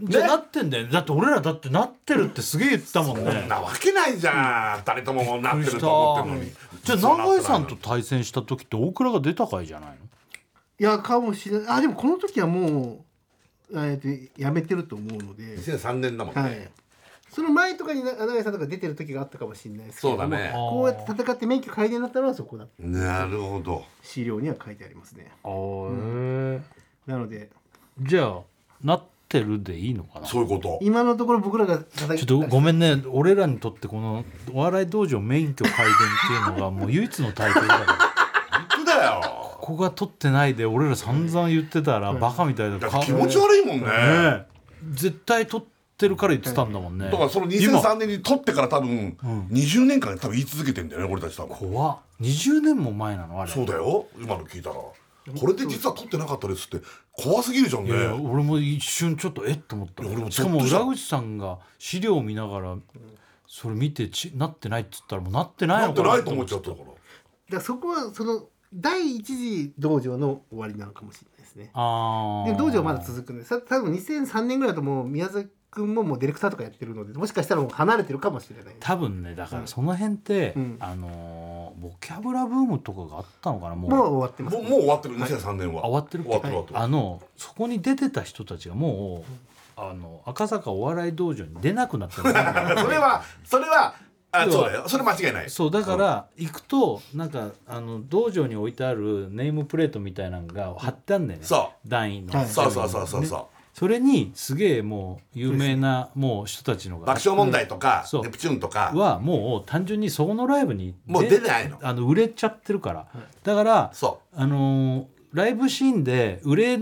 じゃあなってんだよだって俺らだってなってるってすげえ言ったもんそねんなわけないじゃん。二人ともなってると思ってるのに。じゃあ永井さんと対戦した時って大倉が出た回じゃないの？いやかもしれない。あでもこの時はもうえーとやめてると思うので、2003年だもんはい。ね、その前とかにな永井さんとか出てる時があったかもしれないですけどもそうだね。こうやって戦って免許改伝になったのはそこだなるほど。資料には書いてありますね。あーへえなのでじゃあなってるでいいのかな？ちそういうこと。今のところ僕らが叩ょっとごめんね。俺らにとってこのお笑い道場免許改伝っていうのがもう唯一の大会だから。本当だよ。ここが取ってないで俺ら散々言ってたらバカみたいだだって気持ち悪いもんね。ねえ。絶対取ってるから言ってたんだもんね。だからその今。2003年に取ってから多分20年間多分言い続けてんだよね俺たち多分。怖っ。20年も前なのあれ。そうだよ今の聞いたら。これで実は取ってなかったですって。怖すぎるじゃんね。いやいや俺も一瞬ちょっとえっと思った。俺もしかも裏口さんが資料を見ながらそれ見てちなってないっつったらもうなってないなのかなって。ないと思っちゃったから。だからそこはその第一次道場の終わりなのかもしれないですね。ああで道場はまだ続くんでさ多分2003年ぐらいだともう宮崎君ももうディレクターとかやってるのでもしかしたらもう離れてるかもしれない。多分ねだからその辺って、うん。あのーボキャブラブームとかがあったのかなもう。もう終わってますもうもう終わってる2003年はあ終わってる終わってる終わってる。あのそこに出てた人たちがもうあの赤坂お笑い道場に出なくなってる それはそれはあそうだよ。それ間違いない。そうだから行くとなんかあの道場に置いてあるネームプレートみたいなのが貼ってあんだよね。そ団員の、はい。そうそうそうそうそうそれにすげえもう有名なもう人たちのが。爆笑問題とかそう。ネプチューンとか。はもう単純にそこのライブにもう出てないの。あの売れちゃってるから。だからそあのーライブシーンで売れ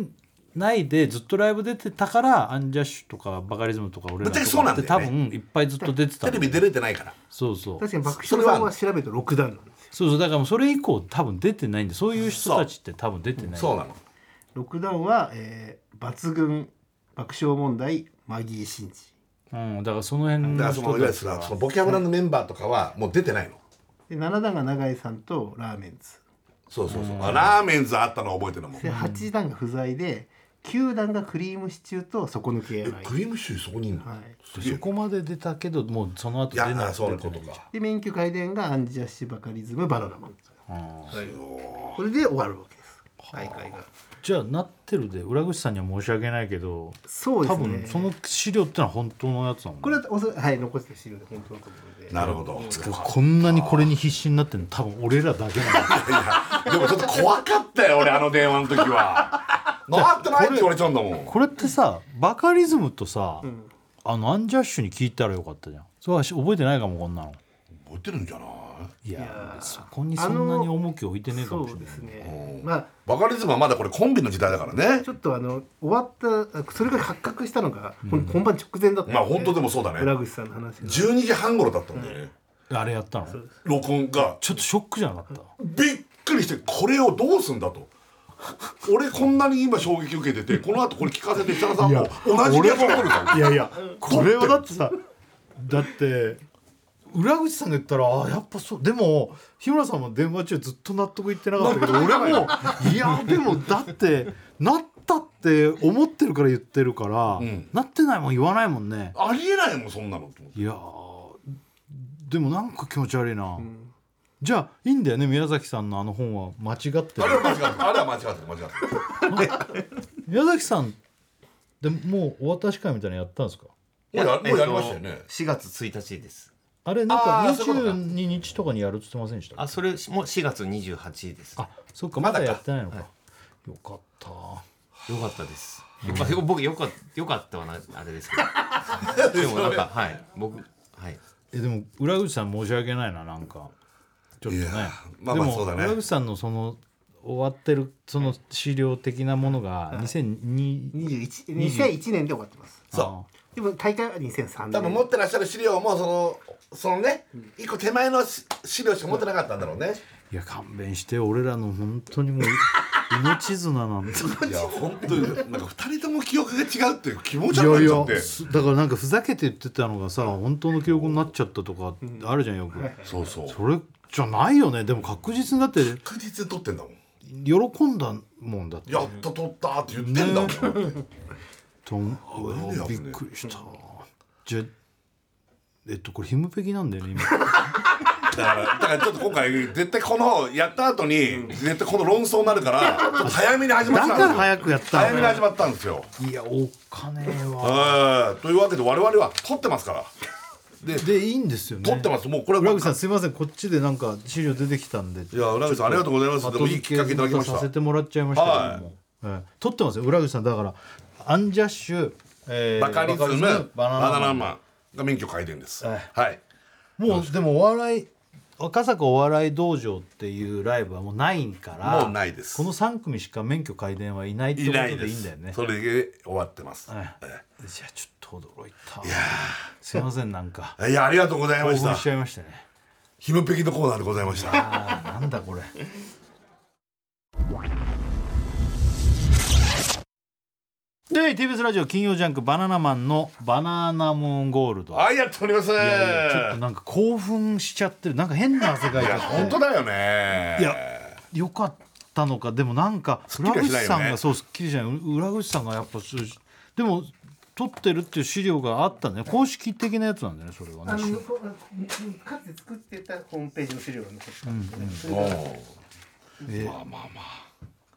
ないでずっとライブ出てたからアンジャッシュとかバカリズムとか俺らってね分いっぱいずっと出てたの。テレビ出れてないから。そうそう。確かに爆笑さんは調べると6段なんですよ。そうそう。だからもうそれ以降多分出てないんでそういう人たちって多分出てない。そうなの。6段は、えー、抜群爆笑問題マギー真司うん、だからその辺のだからそのいわゆるそのボキャブラのメンバーとかはもう出てないの。で7段が永井さんとラーメンズ。そうそうそう。あラーメンズあったの覚えてるも。んで8段が不在で9段がクリームシチューと底抜けえ柳クリームシチューそこにいんの？はい。すげえそこまで出たけどもうその後いや出ないあそういうことか。で免許改伝がアンジャッシュバカリズムバナナマンうんこれで終わるわけです。大会がじゃあなってるで裏口さんには申し訳ないけど多そうですね。分その資料ってのは本当のやつなのこれはおそはい残してる資料で本当だと思うので。なるほど。こんなにこれに必死になってるの多分俺らだけなん。だでもちょっと怖かったよ俺あの電話の時は。なってないって言われちゃうんだもん。これってさバカリズムとさ、ん。あのアンジャッシュに聞いたらよかったじゃん。それはし覚えてないかもこんなの覚えてるんじゃない？いやそこにそんなに重きを置いてねえかもしれない。そうですね。まあバカリズムはまだこれコンビの時代だからね。ちょっとあの終わったあそれが発覚したのが、ほん。本番直前だったまあ本当でもそうだね。裏口さんの話が12時半頃だったんだよねあれやったの？録音が。ちょっとショックじゃなかった？びっくりしてこれをどうすんだと。俺こんなに今衝撃受けててこの後これ聞かせて設楽さんも同じリアクション取るからいやいやこれはだってさだって裏口さんが言ったらあやっぱそう。でも日村さんも電話中ずっと納得いってなかったけど 俺もいやでもだってなったって思ってるから言ってるから、ん。なってないもん言わないもんね。ありえないもんそんなのいやーでもなんか気持ち悪いな、じゃあいいんだよね宮崎さんのあの本は。間違ってる。あれは間違ってるあれは間違ってる。間違ってる。宮崎さんでもうお渡し会みたいなのやったんですか？もうやもうやりましたよね。えっと4月1日ですあれなんかあーそういうことか。22日とかにやるって言ってませんでしたあそれも4月28ですあそっかまだまだか。やってないのか、よかった。よかったです。まあ、僕よかよかったはなあれですけど。でもなんかは。い。僕はい。えでも裏口さん申し訳ないななんか。ちょっとね。いやまあまあでもそうだね。裏口さんのその終わってるその資料的なものが2002 21 2001年で終わってます。そでも大会は2003年。多分持ってらっしゃる資料もそのそのね一個手前のし資料しか持ってなかったんだろうね。いや勘弁して俺らの本当にもう 命綱なんて。いや本当になんか二人とも記憶が違うっていう気持ち悪くなっちゃって。やすだからなんかふざけて言ってたのがさ本当の記憶になっちゃったとかあるじゃんよく、そうそう。それじゃないよね。でも確実にだって確実に撮ってんだもん。喜んだもんだって。やっと撮ったって言ってんだもん、とん危ね。えびっくりした。じゃあえっとこれヒムペキなんだよね今。だからだからちょっと今回絶対このやった後に絶対この論争になるからちょっと早めに始まったんですよ。だから早くやった。の早めに始まったんですよ。いやおっかねえわ。はいというわけで我々は撮ってますから。ででいいんですよね。撮ってます。もうこれ浦口さんすいませんこっちでなんか資料出てきたんで。いや浦口さんありがとうございます。でもいいきっかけいただきました。させてもらっちゃいましたけども、ええ。撮ってますよ浦口さん。だからアンジャッシュ、えーバカリズムバナナマンが免許改伝です。はいはい。もうでもお笑い赤坂お笑い道場っていうライブはもうないからもうないです。この3組しか免許改伝はいないってことでいないんだよね。それで終わってます。はいえじゃあちょっと驚いた。すいませんなんか。えいやありがとうございました。興奮しちゃいましたね。ひむぺきのコーナーでございました。なんだこれで TBS ラジオ金曜ジャンク「バナナマンのバナナムーンゴールド」はいやっております。いやいやちょっとなんか興奮しちゃってる。なんか変な汗かいいて。や本当だよね。いやよかったのか。でもなんかっきりは裏口しないよね。さんがそうすっきりしない。裏口さんがやっぱそうでも撮ってるっていう資料があったね。公式的なやつなんだよねそれはね。あのこかつて作ってたホームページの資料が残ってたんですよね、それがまあま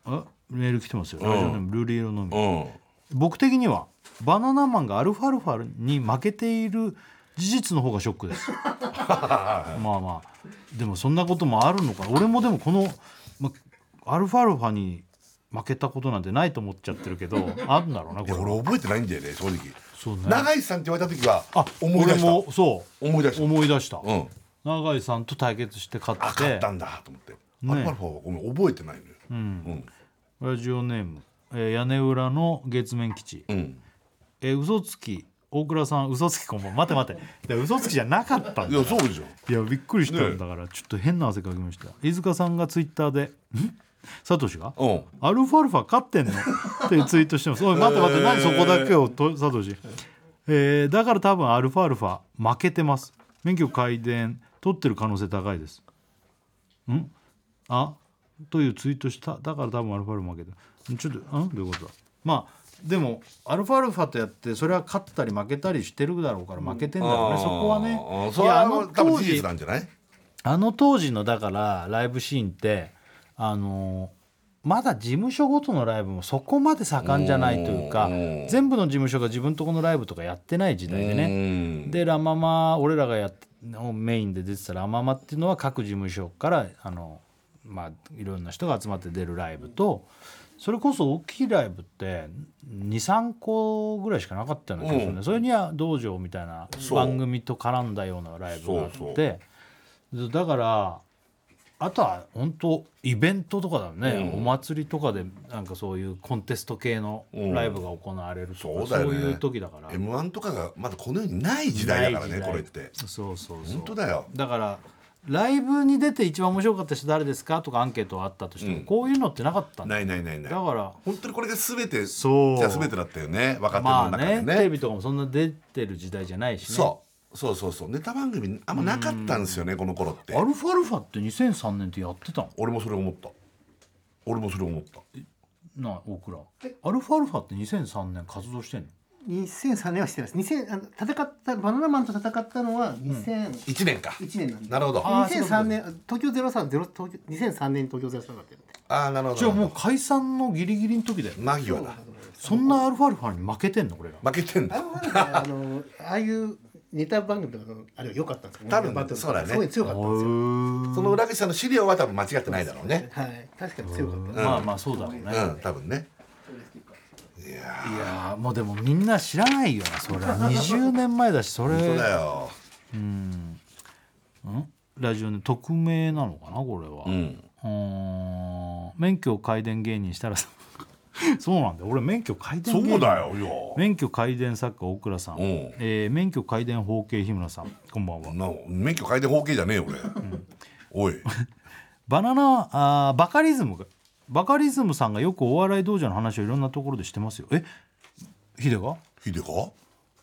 ああ。メール来てますよ、ラジオネームルリ色のみ。まあうん僕的にはバナナマンがアルファルファに負けている事実の方がショックです。まあまあ。でもそんなこともあるのかな。俺もでもこの、ま、アルファルファに負けたことなんてないと思っちゃってるけど あるんだろうなこれ。俺覚えてないんだよね正直。そうね。永井さんって言われた時はあ思い出した。俺もそう。思い出した。思い出した、うん。永井さんと対決して勝あって。勝ったんだと思って。アルファルファはごめん覚えてないのよ。うん。ラジオネーム、えー屋根裏の月面基地、うん。えー、嘘つき大倉さん嘘つきこんばんは待て。待て嘘つきじゃなかったんいだやそうでしょ。いやびっくりしたんだから、ちょっと変な汗かきました。飯塚さんがツイッターで「ん？サトシが？うん。アルファルファ勝ってんの?」ってツイートしてます。おい待って待って何そこだけをとサトシ。えーだから多分アルファルファ負けてます。免許改伝取ってる可能性高いです。ん？あ？というツイートした。だから多分アルファルファ負けたんちょっとんどういうこと？だまあでもアルファルファとやってそれは勝ったり負けたりしてるだろうから負けてんだろうね、そこはね。それはあの当時実なんじゃない？あの当時のだからライブシーンってあのまだ事務所ごとのライブもそこまで盛んじゃないというかうん。全部の事務所が自分とこのライブとかやってない時代でね。ねでラ・ママ俺らがやっメインで出てたラ・ママっていうのは各事務所からあのまあいろんな人が集まって出るライブとそれこそ大きいライブって23個ぐらいしかなかったような気がするね、うん。それには道場みたいな番組と絡んだようなライブがあって。だからあとは本当イベントとかだね、うん。お祭りとかでなんかそういうコンテスト系のライブが行われるとか、そうだよね。そういう時だから。m 1とかがまだこの世にない時代だからねこれって。そうそうそう。本当だよ。だからライブに出て一番面白かった人誰ですかとかアンケートあったとしても、うん。こういうのってなかったんだ。ないないないない。だから本当にこれが全てそう。じゃあ全てだったよね。若手まあの中でね,、ねテレビとかもそんな出てる時代じゃないしね。そう。そうそうそう。ネタ番組あんまなかったんですよねこの頃って。アルファルファって2003年ってやってたの？俺もそれ思った。俺もそれ思った。なあ大倉。アルファルファって2003年活動してんの？2003年はしてないです。2000あの戦ったバナナマンと戦ったのは2001 1年か。年なんでなるほど。あー2003年東京03ゼロ東京2003年に東京03だって。るんでああなるほど。じゃあもう解散のギリギリの時だよ間際だ。そんなアルファルファに負けてんの俺ら負けてんだ。あのあのああいうネタ番組とかのあれは良かったんですよ多分バトルとか。そうだね。すごい強かったんですよ。その裏口さんの資料は多分間違ってないだろうね。はい。確かに強かったまあまあそうだろうね、うん多分ね。いやーもうでもみんな知らないよなそれ20 年前だしそれ。そうだよ。ん。ラジオね匿名なのかなこれは、うん。免許改伝芸人したらさ。そうなんだよ。俺免許改伝芸人。そうだよよ免許改伝作家大倉さん、うん。えー免許改伝法系日村さん。こんばんは。な免許変えて法系じゃねえよ俺。おい。バナナあーバカリズムがバカリズムさんがよくお笑い道場の話をいろんなところでしてますよ。え？ヒデが？ヒデか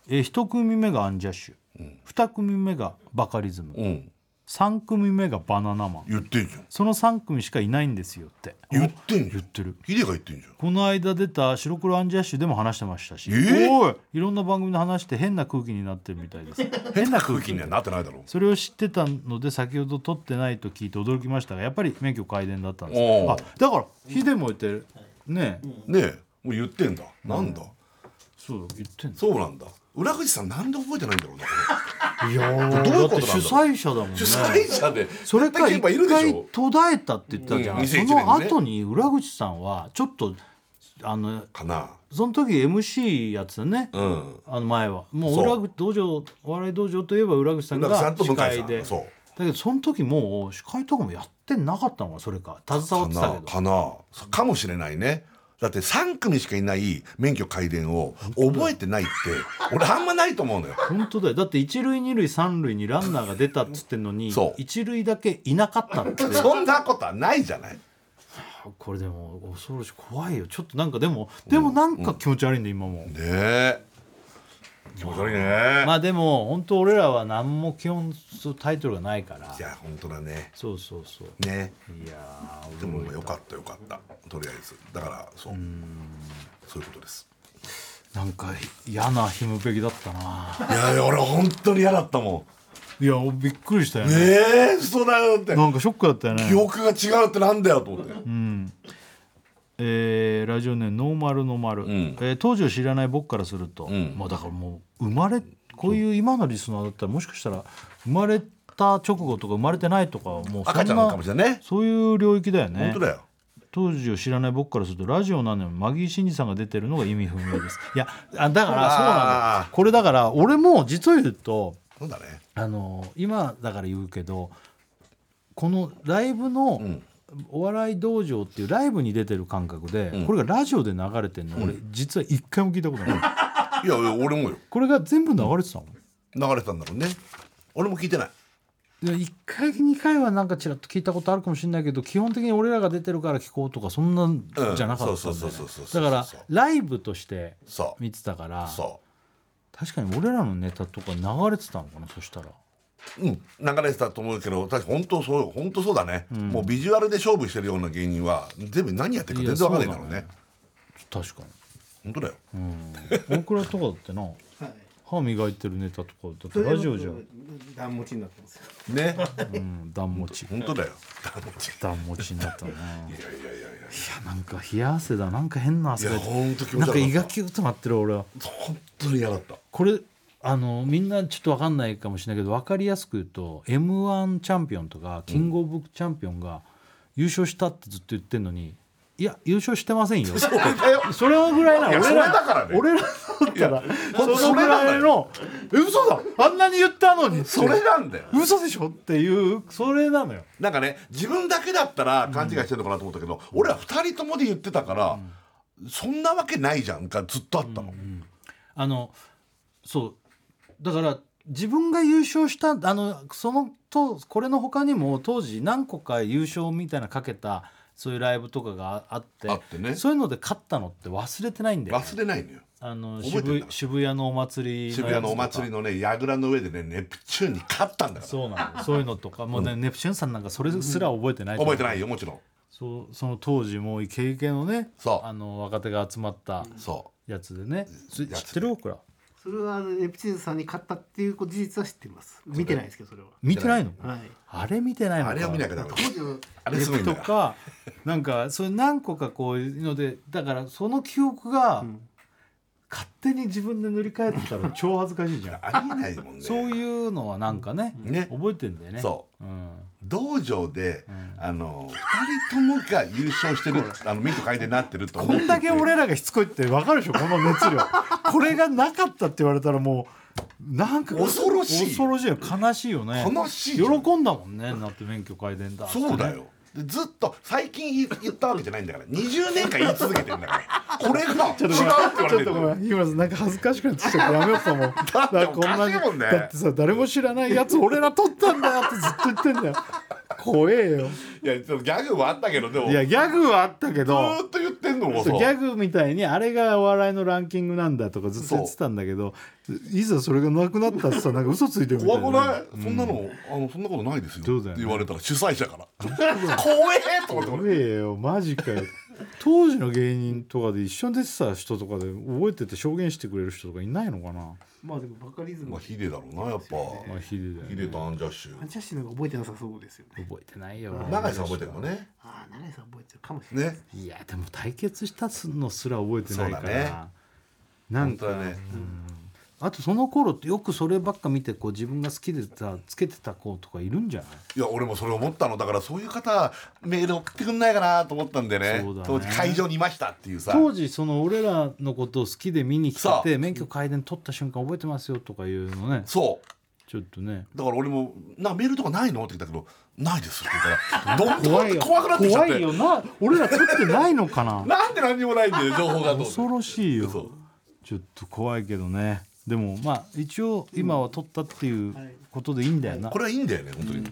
えー一組目がアンジャッシュ、二組目がバカリズム、うん三組目がバナナマン。言ってんじゃん。その3組しかいないんですよって。言ってんじゃん。言ってる。ヒデが言ってんじゃん。この間出た白黒アンジャッシュでも話してましたし、えー？おいいろんな番組で話して変な空気になってるみたいです。変な空気にはなってないだろそれを知ってたので先ほど撮ってないと聞いて驚きましたがやっぱり免許改伝だったんです。あだからヒデも言ってる。ねねえもう言ってんだ。なんだ？そう言ってんのそうなんだ裏口さんなんで覚えてないんだろうなこいやーどういうこと主催者だもんね。れ主催者で。それか一絶対現場いるでし回ょ。途絶えたって言ったじゃん、うんそ2001年にね。の後に裏口さんはちょっとあのかな。その時 MC やってたね、うん。あの前は。もう裏口道場お笑い道場といえば裏口さんが司会で。だけどその時もう司会とかもやってなかったのかそれか。携わってたけど。かなかな。かもしれないねだって3組しかいない免許改伝を覚えてないって俺あんまないと思うのよ。本当だよ。だって一塁二塁三塁にランナーが出たっつってんのに一塁だけいなかったって。そんなことはないじゃない。これでも恐ろしい。怖いよ。ちょっとなんかでもでもなんか気持ち悪いんだ今も、ねえ気持ち悪いね、まあでも本当俺らは何も基本そうタイトルがないから。いや本当だね。そうそうそう。ね。いやーでもよかったよかった。とりあえず。だからそう。そういうことです。なんか嫌なひむべきだったな。いやいや俺本当に嫌だったもいやびっくりしたよんね。ねえ嘘だよって。なんかショックだったよね。記憶が違うってなんだよと思ってえーラジオネームノーマルノーマル、ん。えー当時を知らない僕からすると、ん。まあだからもう生まれこういう今のリスナーだったらもしかしたら生まれた直後とか生まれてないとかもうそんな赤ちゃんかもしれないね。そういう領域だよね。本当だよ。当時を知らない僕からするとラジオなのにマギー真司さんが出てるのが意味不明です。いやあだからそうなんだこれだから俺も実を言うとそうだね。あの今だから言うけどこのライブのんお笑い道場っていうライブに出てる感覚で、ん。これがラジオで流れてるの、俺実は一回も聞いたことない、いやいや俺もよ。これが全部流れてたの、流れてたんだろうね。俺も聞いてない。いや1回2回はなんかちらっと聞いたことあるかもしれないけど基本的に俺らが出てるから聞こうとかそんなんじゃなかったんだよそうそうねそうそうそう。だからライブとしてそう。見てたからそ確かに俺らのネタとか流れてたのかなそしたらううん。流れてたと思うけど確か本当そう本当そうだね、もうビジュアルで勝負してるような芸人は全部何やってるか全然わかんないんだろうね。確かに。本当だよ。大倉とかだってなはい。歯磨いてるネタとかだってラジオじゃん、段持ちになってますよ。ね。うん、段持ち。本当だよ。段持ち。になったな。いいやいやいやいや。やなんか冷や汗だ。なんか変な汗がいや本当気持なんか胃がキュッとなってる俺は。本当に嫌だった。これあのみんなちょっと分かんないかもしれないけど分かりやすく言うと m 1チャンピオンとかキングオブチャンピオンが優勝したってずっと言ってんのにいや優勝してませんよ。それぐらいな俺いやそれだらからね。俺らだったらそのぐらいのえ嘘だあんなに言ったのにそれなんだよ。嘘でしょっていうそれなのよ。なんかね自分だけだったら勘違いしてるのかなと思ったけど、俺は2人ともで言ってたから、そんなわけないじゃんがずっとあったの、あのそうだから自分が優勝したあのそのとこれの他にも当時何個か優勝みたいなかけたそういうライブとかがあってあってね。そういうので勝ったのって忘れてないんだよ、ね、忘れないのよ。あの渋渋谷のお祭り渋谷のお祭りののね櫓の上でねネプチューンに勝ったんだから。そうなんだよ。そういうのとか。もうね、ネプチューンさんなんかそれすら覚えてないう。覚えてないよもちろん。そうその当時もうイケイケのねそう。あの若手が集まったそやつでね。知やつってる？僕らそれはネプチューンさんに勝ったっていう事実は知ってます。見てないですけどそれは。見てないの？はい。あれ見てないのか。あれは見なきゃダメ当時のあれすごとかなんかそれ何個かこういうのでだからその記憶が勝手に自分で塗り替えてたら超恥ずかしいじゃん。ありえないもんね。そういうのはなんかねね。覚えてんだよね、そう。ん、道場で、あの二人ともが優勝してるあのミント会でなってると思っててこんだけ俺らがしつこいって分かるでしょ？この熱量これがなかったって言われたらもうなんか恐ろしい。恐ろしいよ。悲しいよね。悲しい。喜んだもんねだって免許改伝だそうだよ。でずっと最近言言ったわけじゃないんだから。20年間言い続けてんだから。これが違うって言われてる。ちょっとごめん日村さんなんか恥ずかしくなってきちゃってやめようかもう。だからこんなおかしいもんね。だってさ誰も知らないやつ俺ら撮ったんだよってずっと言ってんだよ怖えよ。いやちょっとギャグもあったけどでも。いやギャグはあったけずどーっと言ってんのもさそうギャグみたいにあれがお笑いのランキングなんだとかずっと言ってたんだけどいざそれがなくなったってさなんか嘘ついてるみたいな。怖くない、そんなのあのそんなことないですよ。そうだよ。言われたら主催者から。怖えと思って。怖えよマジかよ当時の芸人とかで一緒に出てた人とかで覚えてて証言してくれる人とかいないのかな？まあでもバカリズムまあヒデだろうなやっぱ。まあヒデだよね。ヒデとアンジャッシュ。アンジャッシュの方が覚えてなさそうですよね。覚えてないよ。永井さん覚えてるもんね。ああ永井さん覚えてるかもしれないね。いやでも対決したのすら覚えてないから、そうだね。なんか本当だねあとその頃ってよくそればっか見てこう自分が好きでさつけてた子とかいるんじゃない？いや俺もそれ思ったの。だからそういう方メール送ってくんないかなと思ったんでね。そうだね。当時会場にいましたっていうさ。当時その俺らのことを好きで見に来てそう。て免許改伝取った瞬間覚えてますよとかいうのね。そう。ちょっとね。だから俺も「なんかメールとかないの?」って言ったけど「ないです」って言ったら どんど怖いよ。ん怖くなってきちゃって。怖いよな。俺ら取ってないのかな？なんで何にもないんだよ情報がと思って恐ろしいよ。そう。ちょっと怖いけどねでもまあ一応今は取ったっていうことでいいんだよな、これはいいんだよね本当に。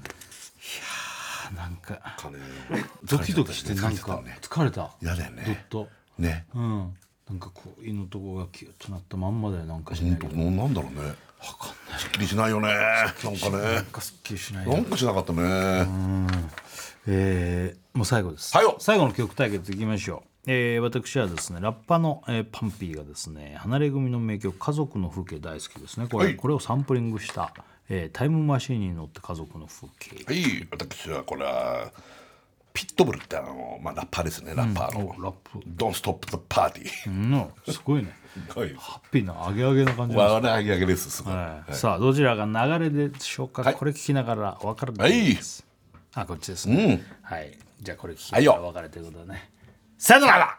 なんか。金ドキドキしてなんかね。疲れた。嫌だよどっねと。ね。うん。なんかこう胃のとこがキュッとなったまんまだよなんかしないけど。なんだろうね。すっきりしないよねなんかね。なんかすっきりしないなんかしなかったね。えーもう最後です。最後最後の曲対決いきましょうえー私はですねラッパの、えーパンピーがですね離れ組の名曲「家族の風景」大好きですね。これ,、はい。これをサンプリングした、えータイムマシーンに乗って家族の風景。はい。私はこれはピットブルってあの、まあ、ラッパーですね。ラッパーの、おラップ。Don't Stop the Party うん。すごいね。はい。ハッピーなアゲアゲな感じです。我々あげあげです。すごい、はい。さあどちらが流れでしょうか、はい。これ聞きながら分かるはいです、あこっちですね、うん。はい。じゃあこれ聞きながら分かるということでねさよなら。